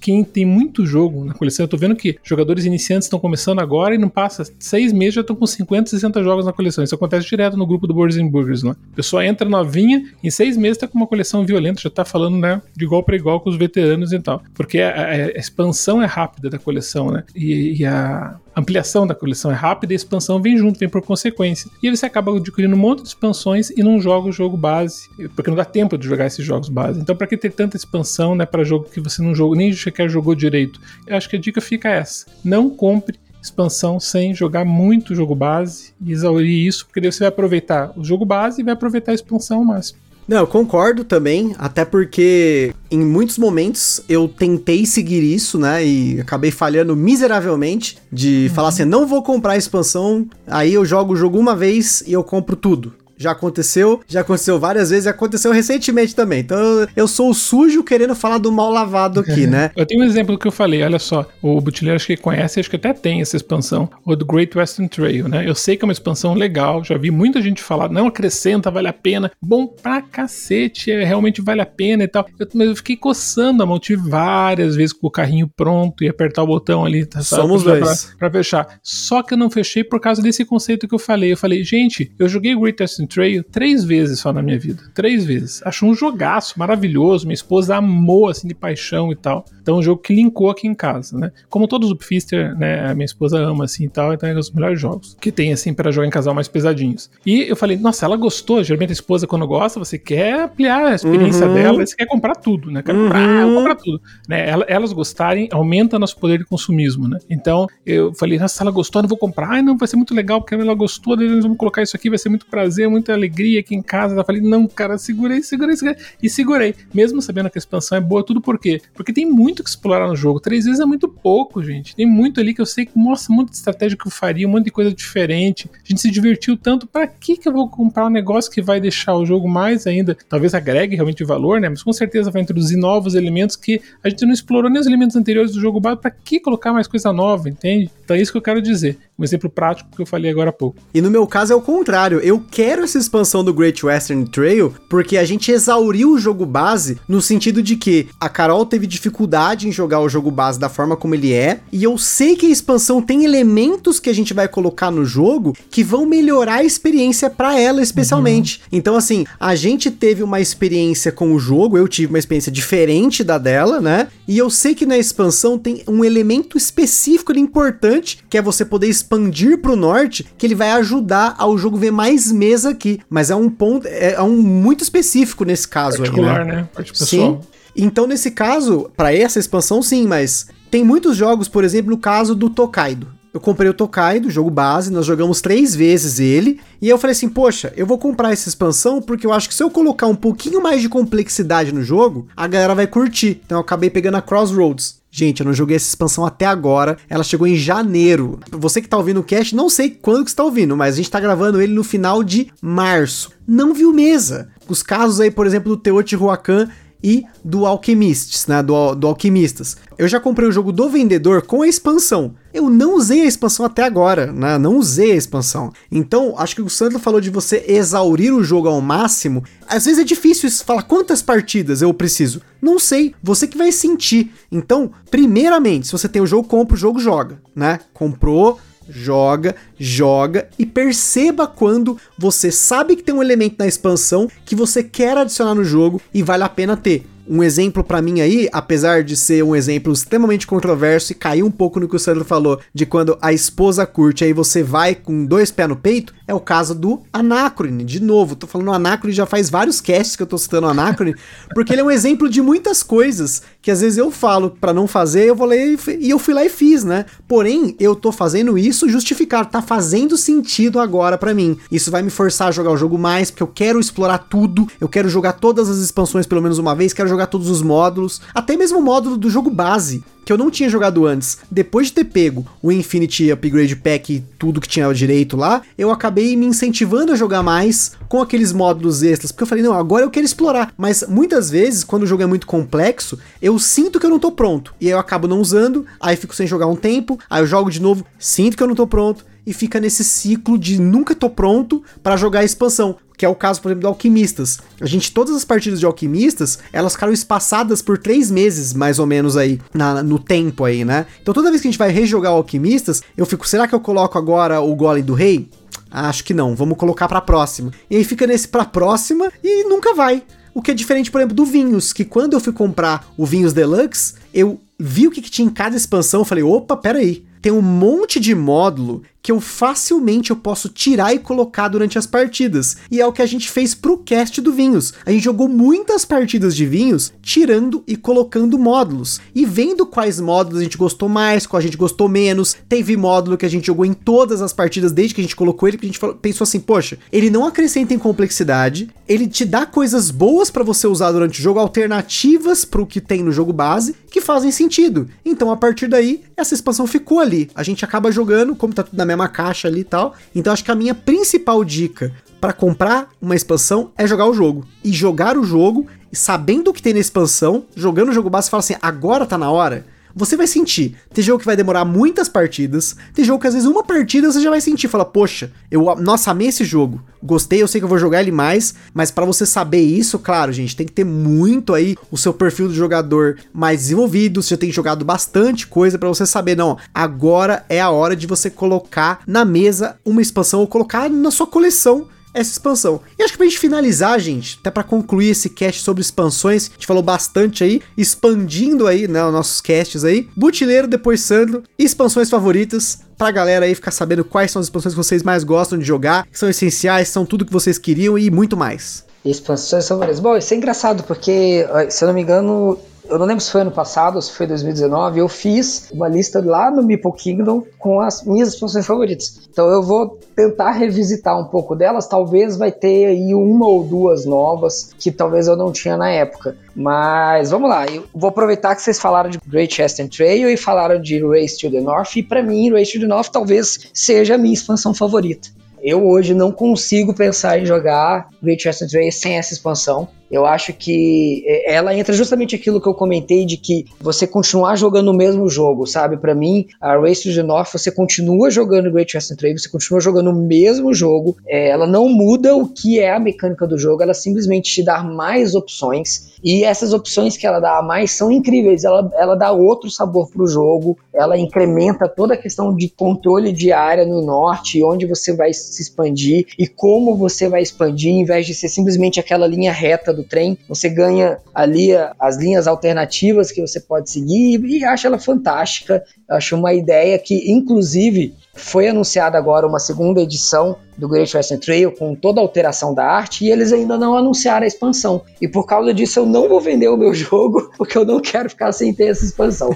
quem tem muito jogo na coleção, eu tô vendo que jogadores iniciantes estão começando agora e não passa seis meses já estão com 50, 60 jogos na coleção. Isso acontece direto no grupo do Boards and Burgers, né? A pessoa entra novinha, em seis meses tá com uma coleção violenta, já tá falando, né, de igual para igual com os veteranos e tal. Porque a, a, a expansão é rápida da coleção, né? E, e a ampliação da coleção é rápida e a expansão vem junto, vem por consequência. E você acaba adquirindo um monte de expansões e não joga o jogo base, porque não dá tempo de jogar esses jogos base. Então, para que ter tanta expansão, né, para jogo que você não jogou, nem sequer jogou direito? Eu acho que a dica fica essa: não compre expansão sem jogar muito jogo base e exaurir isso, porque daí você vai aproveitar o jogo base e vai aproveitar a expansão ao máximo. Não, eu concordo também, até porque em muitos momentos eu tentei seguir isso, né? E acabei falhando miseravelmente de uhum. falar assim: não vou comprar a expansão, aí eu jogo o jogo uma vez e eu compro tudo já aconteceu, já aconteceu várias vezes, aconteceu recentemente também. Então eu sou o sujo querendo falar do mal lavado aqui, [LAUGHS] né? eu tenho um exemplo que eu falei, olha só, o Butileiro acho que conhece, acho que até tem essa expansão, o do Great Western Trail, né? Eu sei que é uma expansão legal, já vi muita gente falar, não acrescenta, vale a pena, bom pra cacete, é, realmente vale a pena e tal. Eu, mas eu fiquei coçando a mão, tive várias vezes com o carrinho pronto e apertar o botão ali, tá, Somos pra, dois. Pra, pra, fechar. Só que eu não fechei por causa desse conceito que eu falei. Eu falei, gente, eu joguei Great Western Trail três vezes só na minha vida. Três vezes. Acho um jogaço maravilhoso. Minha esposa amou, assim, de paixão e tal. Então, é um jogo que linkou aqui em casa, né? Como todos o Pfister, né? A minha esposa ama, assim e tal. Então, é um dos melhores jogos que tem, assim, para jogar em casal mais pesadinhos. E eu falei, nossa, ela gostou. Geralmente a esposa, quando gosta, você quer ampliar a experiência uhum. dela. Você quer comprar tudo, né? Quer uhum. comprar, comprar tudo. Né? Elas gostarem, aumenta nosso poder de consumismo, né? Então, eu falei, nossa, ela gostou, não vou comprar. Ai, não, vai ser muito legal, porque ela gostou. Daí nós vamos colocar isso aqui, vai ser muito prazer, muita alegria aqui em casa. Eu falei, não, cara, segurei, segurei, segurei. E segurei. Mesmo sabendo que a expansão é boa, tudo por quê? Porque tem muito que explorar no jogo. Três vezes é muito pouco, gente. Tem muito ali que eu sei que mostra muito de estratégia que eu faria, um monte de coisa diferente. A gente se divertiu tanto. Para que que eu vou comprar um negócio que vai deixar o jogo mais ainda? Talvez agregue realmente valor, né? Mas com certeza vai introduzir novos elementos que a gente não explorou nem os elementos anteriores do jogo base. Para que colocar mais coisa nova, entende? Então é isso que eu quero dizer. Um exemplo prático que eu falei agora há pouco. E no meu caso é o contrário. Eu quero essa expansão do Great Western Trail porque a gente exauriu o jogo base no sentido de que a Carol teve dificuldade em jogar o jogo base da forma como ele é, e eu sei que a expansão tem elementos que a gente vai colocar no jogo que vão melhorar a experiência para ela especialmente. Uhum. Então assim, a gente teve uma experiência com o jogo, eu tive uma experiência diferente da dela, né? E eu sei que na expansão tem um elemento específico e importante, que é você poder expandir pro norte, que ele vai ajudar ao jogo ver mais mesa aqui. Mas é um ponto, é, é um muito específico nesse caso Particular, aí, né? né? Parte pessoal. Sim. Então, nesse caso, para essa expansão, sim, mas tem muitos jogos, por exemplo, no caso do Tokaido. Eu comprei o Tokaido, jogo base, nós jogamos três vezes ele, e eu falei assim, poxa, eu vou comprar essa expansão porque eu acho que se eu colocar um pouquinho mais de complexidade no jogo, a galera vai curtir. Então eu acabei pegando a Crossroads. Gente, eu não joguei essa expansão até agora. Ela chegou em janeiro. Você que tá ouvindo o cast, não sei quando que você tá ouvindo, mas a gente tá gravando ele no final de março. Não viu mesa. Os casos aí, por exemplo, do Teotihuacan e do Alchemists, né? Do, do Alquimistas. Eu já comprei o jogo do vendedor com a expansão. Eu não usei a expansão até agora, né? Não usei a expansão. Então, acho que o Sandro falou de você exaurir o jogo ao máximo. Às vezes é difícil isso, falar quantas partidas eu preciso. Não sei, você que vai sentir. Então, primeiramente, se você tem o jogo, compra o jogo, joga, né? Comprou, joga, joga e perceba quando você sabe que tem um elemento na expansão que você quer adicionar no jogo e vale a pena ter. Um exemplo para mim aí, apesar de ser um exemplo extremamente controverso e cair um pouco no que o Sandro falou, de quando a esposa curte, aí você vai com dois pés no peito, é o caso do Anacrone. De novo, tô falando Anacrone já faz vários casts que eu tô citando Anacrone, [LAUGHS] porque ele é um exemplo de muitas coisas que às vezes eu falo para não fazer, eu vou ler e eu fui lá e fiz, né? Porém, eu tô fazendo isso justificar, tá fazendo sentido agora para mim. Isso vai me forçar a jogar o jogo mais, porque eu quero explorar tudo, eu quero jogar todas as expansões pelo menos uma vez, quero jogar todos os módulos, até mesmo o módulo do jogo base que eu não tinha jogado antes, depois de ter pego o Infinity Upgrade Pack e tudo que tinha direito lá, eu acabei me incentivando a jogar mais com aqueles módulos extras, porque eu falei, não, agora eu quero explorar. Mas muitas vezes, quando o jogo é muito complexo, eu sinto que eu não tô pronto, e eu acabo não usando, aí fico sem jogar um tempo, aí eu jogo de novo, sinto que eu não tô pronto, e fica nesse ciclo de nunca tô pronto para jogar a expansão que é o caso, por exemplo, do Alquimistas. A gente, todas as partidas de Alquimistas, elas ficaram espaçadas por três meses, mais ou menos, aí, na, no tempo aí, né? Então toda vez que a gente vai rejogar Alquimistas, eu fico, será que eu coloco agora o Golem do Rei? Acho que não, vamos colocar pra próxima. E aí fica nesse pra próxima e nunca vai. O que é diferente, por exemplo, do Vinhos, que quando eu fui comprar o Vinhos Deluxe, eu vi o que, que tinha em cada expansão, falei, opa, peraí, tem um monte de módulo que eu facilmente eu posso tirar e colocar durante as partidas. E é o que a gente fez pro cast do Vinhos. A gente jogou muitas partidas de Vinhos tirando e colocando módulos e vendo quais módulos a gente gostou mais, qual a gente gostou menos. Teve módulo que a gente jogou em todas as partidas desde que a gente colocou ele, que a gente falou, pensou assim, poxa, ele não acrescenta em complexidade, ele te dá coisas boas para você usar durante o jogo, alternativas pro que tem no jogo base, que fazem sentido. Então a partir daí, essa expansão ficou ali. A gente acaba jogando, como tá tudo na mesma caixa ali e tal. Então acho que a minha principal dica para comprar uma expansão é jogar o jogo. E jogar o jogo, sabendo o que tem na expansão, jogando o jogo base, fala assim: agora tá na hora você vai sentir. Tem jogo que vai demorar muitas partidas, tem jogo que às vezes uma partida você já vai sentir, fala, poxa, eu, nossa, amei esse jogo, gostei, eu sei que eu vou jogar ele mais, mas para você saber isso, claro, gente, tem que ter muito aí o seu perfil do jogador mais desenvolvido, você já tem jogado bastante coisa para você saber, não, agora é a hora de você colocar na mesa uma expansão ou colocar na sua coleção essa expansão. E acho que pra gente finalizar, gente, até para concluir esse cast sobre expansões, a gente falou bastante aí, expandindo aí, né, os nossos casts aí. Butileiro, depois Sandro, expansões favoritas, pra galera aí ficar sabendo quais são as expansões que vocês mais gostam de jogar, que são essenciais, são tudo que vocês queriam e muito mais. Expansões favoritas. Bom, isso é engraçado, porque, se eu não me engano, eu não lembro se foi ano passado ou se foi 2019, eu fiz uma lista lá no Meeple Kingdom com as minhas expansões favoritas. Então eu vou tentar revisitar um pouco delas, talvez vai ter aí uma ou duas novas que talvez eu não tinha na época. Mas vamos lá, eu vou aproveitar que vocês falaram de Great Western Trail e falaram de Race to the North, e para mim Race to the North talvez seja a minha expansão favorita. Eu hoje não consigo pensar em jogar Great Western Trail sem essa expansão. Eu acho que é, ela entra justamente aquilo que eu comentei de que você continuar jogando o mesmo jogo, sabe? Para mim, a Race to the North, você continua jogando Great Western Trail, você continua jogando o mesmo jogo, é, ela não muda o que é a mecânica do jogo, ela simplesmente te dá mais opções. E essas opções que ela dá a mais são incríveis. Ela, ela dá outro sabor para o jogo, ela incrementa toda a questão de controle de área no norte, onde você vai se expandir e como você vai expandir, em vez de ser simplesmente aquela linha reta do trem, você ganha ali as linhas alternativas que você pode seguir e acho ela fantástica. Acho uma ideia que, inclusive, foi anunciada agora uma segunda edição do Great Western Trail com toda a alteração da arte e eles ainda não anunciaram a expansão. E por causa disso eu não vou vender o meu [LAUGHS] jogo porque eu não quero ficar sem ter essa expansão.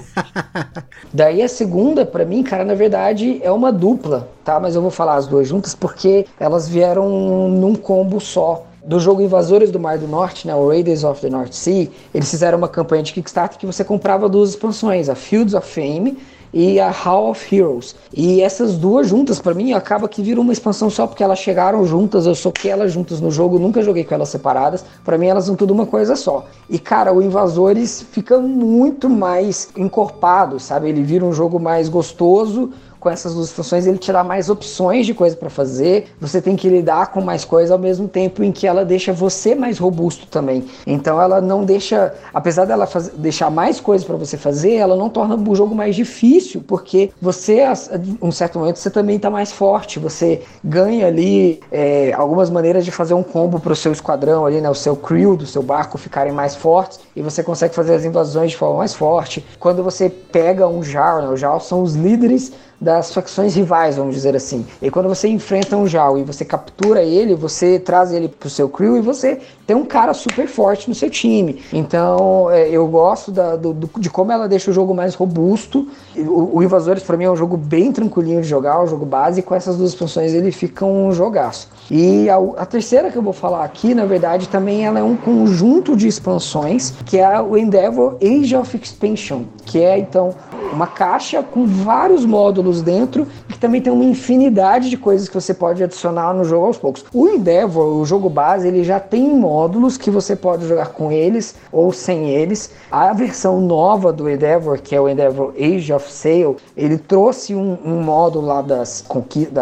[LAUGHS] Daí a segunda, para mim, cara, na verdade é uma dupla, tá? Mas eu vou falar as duas juntas porque elas vieram num combo só do jogo Invasores do Mar do Norte, né, o Raiders of the North Sea, eles fizeram uma campanha de Kickstarter que você comprava duas expansões, a Fields of Fame e a Hall of Heroes. E essas duas juntas, para mim, acaba que viram uma expansão só porque elas chegaram juntas, eu soquei elas juntas no jogo, nunca joguei com elas separadas. Para mim, elas são tudo uma coisa só. E, cara, o Invasores fica muito mais encorpado, sabe? Ele vira um jogo mais gostoso, com essas duas funções, ele te dá mais opções de coisa para fazer. Você tem que lidar com mais coisas ao mesmo tempo em que ela deixa você mais robusto também. Então ela não deixa, apesar dela faz, deixar mais coisas para você fazer, ela não torna o jogo mais difícil, porque você, a um certo momento, você também está mais forte. Você ganha ali é, algumas maneiras de fazer um combo para o seu esquadrão ali, né, o seu crew do seu barco ficarem mais fortes e você consegue fazer as invasões de forma mais forte. Quando você pega um Jarl, né, os Jarl são os líderes das facções rivais, vamos dizer assim. E quando você enfrenta um Jal e você captura ele, você traz ele pro seu crew e você tem um cara super forte no seu time. Então é, eu gosto da, do, de como ela deixa o jogo mais robusto. O, o Invasores para mim é um jogo bem tranquilinho de jogar, um jogo base, e com essas duas expansões ele fica um jogaço. E a, a, terceira que eu vou falar aqui, na verdade, também ela é um conjunto de expansões, que é o Endeavor Age of Expansion, que é então uma caixa com vários módulos dentro que também tem uma infinidade de coisas que você pode adicionar no jogo aos poucos. O Endeavor, o jogo base, ele já tem módulos que você pode jogar com eles ou sem eles. A versão nova do Endeavor, que é o Endeavor Age of Sail, ele trouxe um, um módulo lá das conquistas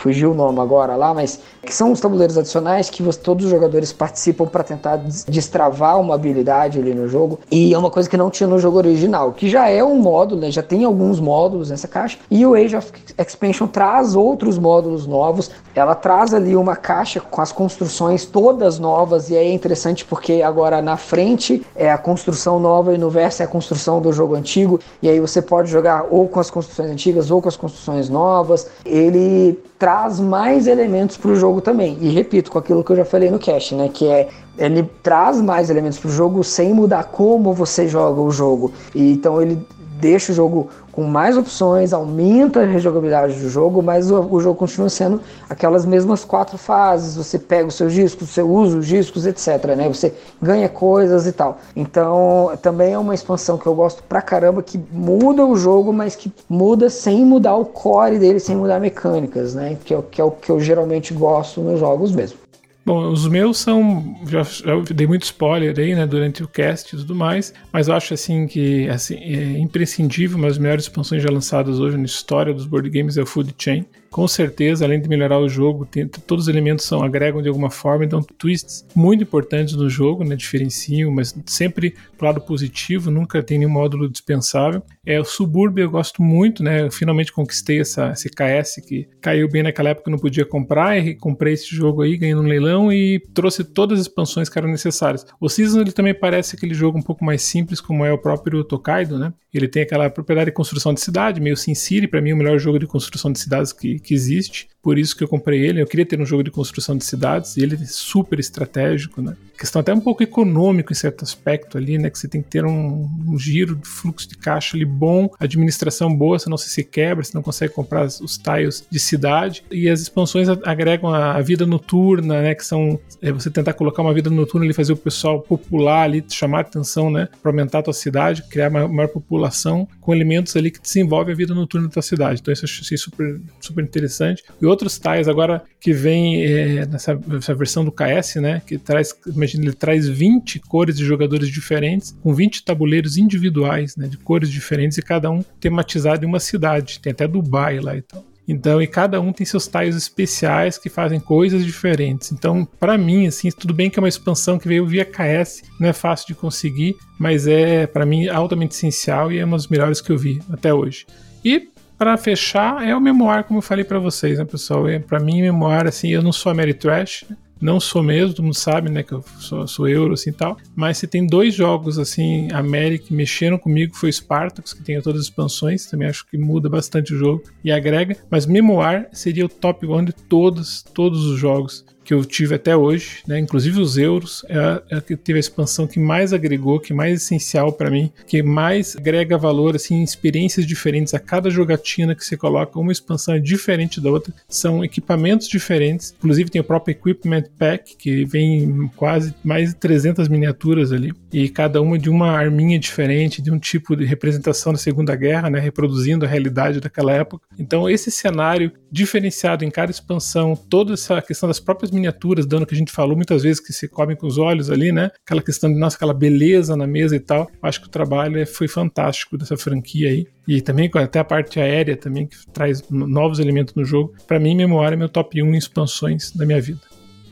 fugiu o nome agora lá, mas que são os tabuleiros adicionais que você, todos os jogadores participam para tentar destravar uma habilidade ali no jogo. E é uma coisa que não tinha no jogo original, que já é um módulo, né? já tem alguns módulos nessa caixa. E o Age of Expansion traz outros módulos novos. Ela traz ali uma caixa com as construções todas novas e é interessante porque agora na frente é a construção nova e no verso é a construção do jogo antigo. E aí você pode jogar ou com as construções antigas ou com as construções novas. Ele traz mais elementos para o jogo também. E repito, com aquilo que eu já falei no cast, né? Que é ele traz mais elementos para o jogo sem mudar como você joga o jogo. E, então ele deixa o jogo com mais opções, aumenta a rejogabilidade do jogo, mas o, o, jogo continua sendo aquelas mesmas quatro fases. Você pega os seus discos, você usa os discos, etc. Né? Você ganha coisas e tal. Então também é uma expansão que eu gosto pra caramba, que muda o jogo, mas que muda sem mudar o core dele, sem mudar mecânicas, né? Que é, que é o que eu geralmente gosto nos jogos mesmo. Bom, os meus são. Já, já, dei muito spoiler aí, né, durante o cast e tudo mais, mas eu acho assim que assim, é imprescindível, mas as melhores expansões já lançadas hoje na história dos board games é o Food Chain com certeza, além de melhorar o jogo, tem, todos os elementos são agregam de alguma forma, então twists muito importantes no jogo, né, diferenciam, mas sempre pro lado positivo, nunca tem nenhum módulo dispensável. É o Subúrbio eu gosto muito, né? Eu finalmente conquistei essa esse KS que caiu bem naquela época, não podia comprar, e comprei esse jogo aí, ganhei no leilão e trouxe todas as expansões que eram necessárias. O Season ele também parece aquele jogo um pouco mais simples, como é o próprio Tokaido, né? Ele tem aquela propriedade de construção de cidade, meio Sin para mim o melhor jogo de construção de cidades que que existe. Por isso que eu comprei ele. Eu queria ter um jogo de construção de cidades e ele é super estratégico, né? Questão até um pouco econômico em certo aspecto ali, né? Que você tem que ter um, um giro de fluxo de caixa ali bom, administração boa, senão você se quebra, você não consegue comprar os tiles de cidade. E as expansões agregam a, vida noturna, né? Que são é você tentar colocar uma vida noturna ali, fazer o pessoal popular ali, chamar atenção, né? Para aumentar a tua cidade, criar uma maior população com elementos ali que desenvolvem a vida noturna da tua cidade. Então isso eu achei super, super interessante. E outros tiles agora que vem é, nessa, nessa, versão do KS, né? Que traz, imagina, ele traz 20 cores de jogadores diferentes, com 20 tabuleiros individuais, né? De cores diferentes e cada um tematizado em uma cidade. Tem até Dubai lá e tal. Então, e cada um tem seus tiles especiais que fazem coisas diferentes. Então, para mim, assim, tudo bem que é uma expansão que veio via KS, não é fácil de conseguir, mas é, para mim, altamente essencial e é uma das melhores que eu vi até hoje. E para fechar, é o memoir, como eu falei para vocês, né, pessoal? É, para mim, memoir, assim, eu não sou Ameritrash, né? Não sou mesmo, todo mundo sabe, né, que eu sou, sou euro, assim, tal. Mas se tem dois jogos, assim, América que mexeram comigo, foi Spartacus, que tem todas as expansões, também acho que muda bastante o jogo e agrega. Mas Memoir seria o top one de todos, todos os jogos que eu tive até hoje, né? Inclusive os euros, é a, é a que teve a expansão que mais agregou, que mais essencial para mim, que mais agrega valor, assim, experiências diferentes a cada jogatina que você coloca, uma expansão é diferente da outra, são equipamentos diferentes, inclusive tem o próprio Equipment Pack, que vem quase mais de 300 miniaturas ali, e cada uma de uma arminha diferente, de um tipo de representação da Segunda Guerra, né? Reproduzindo a realidade daquela época. Então esse cenário diferenciado em cada expansão, toda essa questão das próprias miniaturas, dando que a gente falou muitas vezes que se comem com os olhos ali, né? Aquela questão de, nossa, aquela beleza na mesa e tal. Acho que o trabalho é, foi fantástico dessa franquia aí. E também até a parte aérea também, que traz novos elementos no jogo. Para mim, Memória é meu top 1 em expansões da minha vida.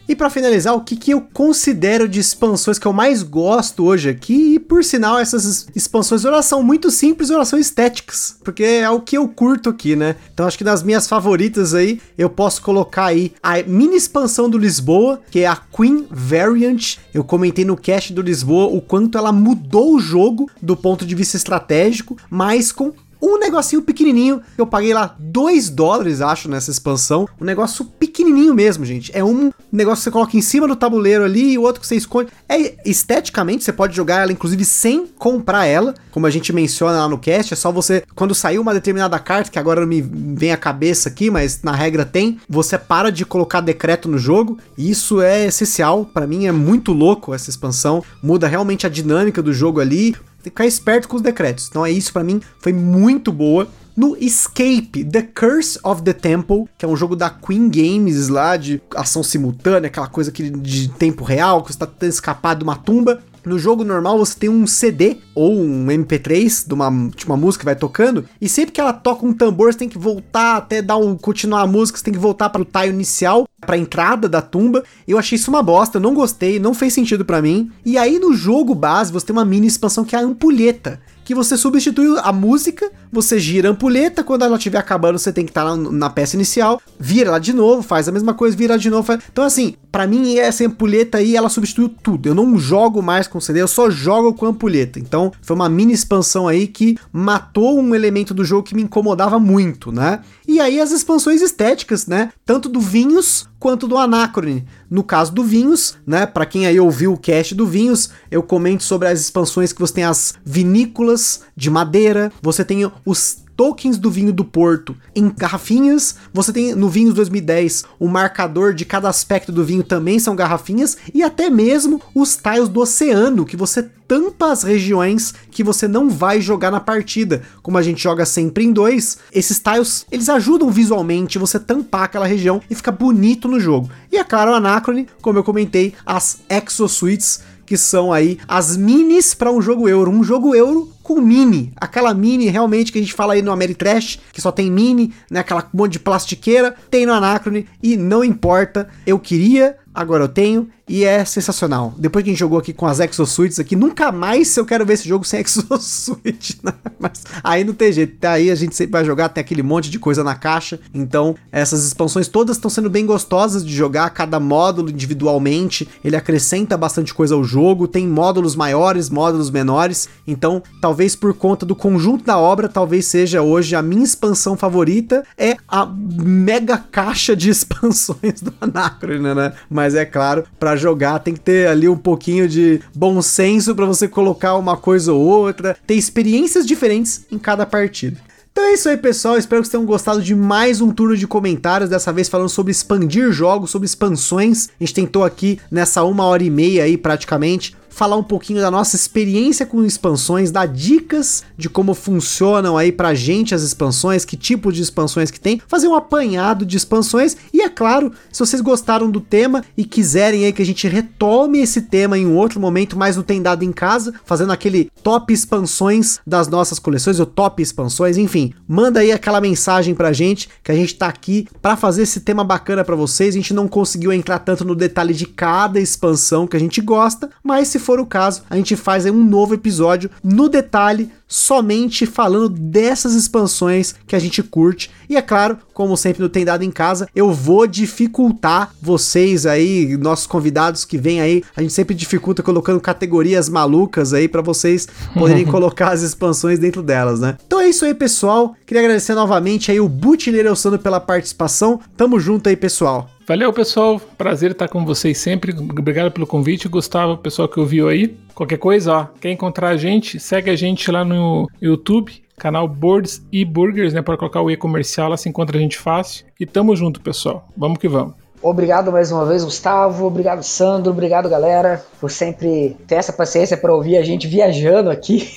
E para finalizar, o que, que eu considero de expansões que eu mais gosto hoje aqui, e por sinal, essas expansões elas são muito simples, elas são estéticas, porque é o que eu curto aqui, né? Então acho que das minhas favoritas aí, eu posso colocar aí a mini expansão do Lisboa, que é a Queen Variant. Eu comentei no cast do Lisboa o quanto ela mudou o jogo do ponto de vista estratégico, mas com um negocinho pequenininho. Eu paguei lá 2 dólares, acho, nessa expansão. Um negócio pequenininho mesmo, gente. É um negócio que você coloca em cima do tabuleiro ali e o outro que você esconde. É esteticamente, você pode jogar ela, inclusive, sem comprar ela. Como a gente menciona lá no cast, é só você, quando sair uma determinada carta, que agora não me vem a cabeça aqui, mas na regra tem, você para de colocar decreto no jogo. E isso é essencial. para mim é muito louco essa expansão. Muda realmente a dinâmica do jogo ali ficar esperto com os decretos. Então é isso para mim, foi muito boa. No Escape, The Curse of the Temple, que é um jogo da Queen Games lá, de ação simultânea, aquela coisa que de tempo real, que você tá tentando escapar de uma tumba. No jogo normal você tem um CD ou um MP3 de uma, de uma música que vai tocando, e sempre que ela toca um tambor, você tem que voltar até dar um continuar a música, você tem que voltar para o tile inicial, para a entrada da tumba. Eu achei isso uma bosta, não gostei, não fez sentido para mim. E aí no jogo base você tem uma mini expansão que é a ampulheta, que você substitui a música, você gira a ampulheta, quando ela estiver acabando, você tem que estar tá na peça inicial, vira ela de novo, faz a mesma coisa, vira de novo. Faz... Então, assim, para mim, essa ampulheta aí, ela substituiu tudo. Eu não jogo mais com CD, eu só jogo com ampulheta. Então, foi uma mini expansão aí que matou um elemento do jogo que me incomodava muito, né? E aí as expansões estéticas, né? Tanto do Vinhos quanto do Anacrone. No caso do Vinhos, né? Para quem aí ouviu o cast do Vinhos, eu comento sobre as expansões que você tem as vinícolas de madeira, você tem os tokens do vinho do Porto em garrafinhas. Você tem no Vinhos 2010 o marcador de cada aspecto do vinho também são garrafinhas e até mesmo os tiles do oceano que você tampa as regiões que você não vai jogar na partida. Como a gente joga sempre em dois, esses tiles eles ajudam visualmente você tampar aquela região e fica bonito no jogo. E é claro, o Anacrone, como eu comentei, as Exosuites que são aí as minis para um jogo euro. Um jogo euro com mini, aquela mini realmente que a gente fala aí no Ameritrash, que só tem mini, né, aquela monte de plastiqueira, tem no Anacrone e não importa, eu queria, agora eu tenho e é sensacional. Depois que a gente jogou aqui com as Exosuites aqui, nunca mais eu quero ver esse jogo sem [LAUGHS] Exosuite, né? Mas aí não tem jeito, aí a gente sempre vai jogar, tem aquele monte de coisa na caixa, então essas expansões todas estão sendo bem gostosas de jogar, cada módulo individualmente, ele acrescenta bastante coisa ao jogo, tem módulos maiores, módulos menores, então talvez por conta do conjunto da obra, talvez seja hoje a minha expansão favorita, é a mega caixa de [LAUGHS] expansões do Anacron, né? Mas é claro, para jogar, tem que ter ali um pouquinho de bom senso para você colocar uma coisa ou outra, ter experiências diferentes em cada partida. Então é isso aí, pessoal. Espero que vocês tenham gostado de mais um turno de comentários. Dessa vez falando sobre expandir jogos, sobre expansões. A gente tentou aqui nessa uma hora e meia aí, praticamente, falar um pouquinho da nossa experiência com expansões, dar dicas de como funcionam aí pra gente as expansões, que tipo de expansões que tem, fazer um apanhado de expansões e é claro, se vocês gostaram do tema e quiserem aí que a gente retome esse tema em um outro momento, mais no Tem Dado em Casa, fazendo aquele top expansões das nossas coleções, ou top expansões, enfim, manda aí aquela mensagem pra gente que a gente tá aqui para fazer esse tema bacana para vocês. A gente não conseguiu entrar tanto no detalhe de cada expansão que a gente gosta, mas se for o caso, a gente faz um novo episódio no detalhe somente falando dessas expansões que a gente curte. E é claro, como sempre no Tem Dado em Casa, eu vou dificultar vocês aí, nossos convidados que vêm aí. A gente sempre dificulta colocando categorias malucas aí para vocês poderem [LAUGHS] colocar as expansões dentro delas, né? Então é isso aí, pessoal. Queria agradecer novamente aí o Butileiro Elsano pela participação. Tamo junto aí, pessoal. Valeu, pessoal. Prazer estar com vocês sempre. Obrigado pelo convite. Gustavo, pessoal que ouviu aí. Qualquer coisa, ó, quer encontrar a gente, segue a gente lá no YouTube, canal Boards e Burgers, né? Para colocar o e comercial, lá se encontra a gente fácil. E tamo junto, pessoal. Vamos que vamos. Obrigado mais uma vez, Gustavo. Obrigado, Sandro. Obrigado, galera, por sempre ter essa paciência para ouvir a gente viajando aqui.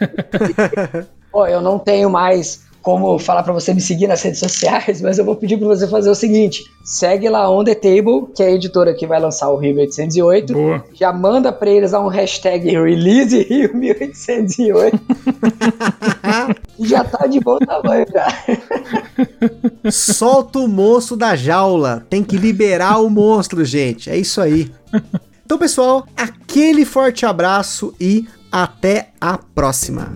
[LAUGHS] Pô, eu não tenho mais como falar para você me seguir nas redes sociais, [LAUGHS] mas eu vou pedir para você fazer o seguinte: segue lá On The Table, que é a editora que vai lançar o Rio 1808. Boa. Já manda para eles lá um hashtag Release Rio 1808. e [LAUGHS] já tá de bom tamanho já. [LAUGHS] Solta o monstro da jaula. Tem que liberar o monstro, gente. É isso aí. Então, pessoal, aquele forte abraço e até a próxima.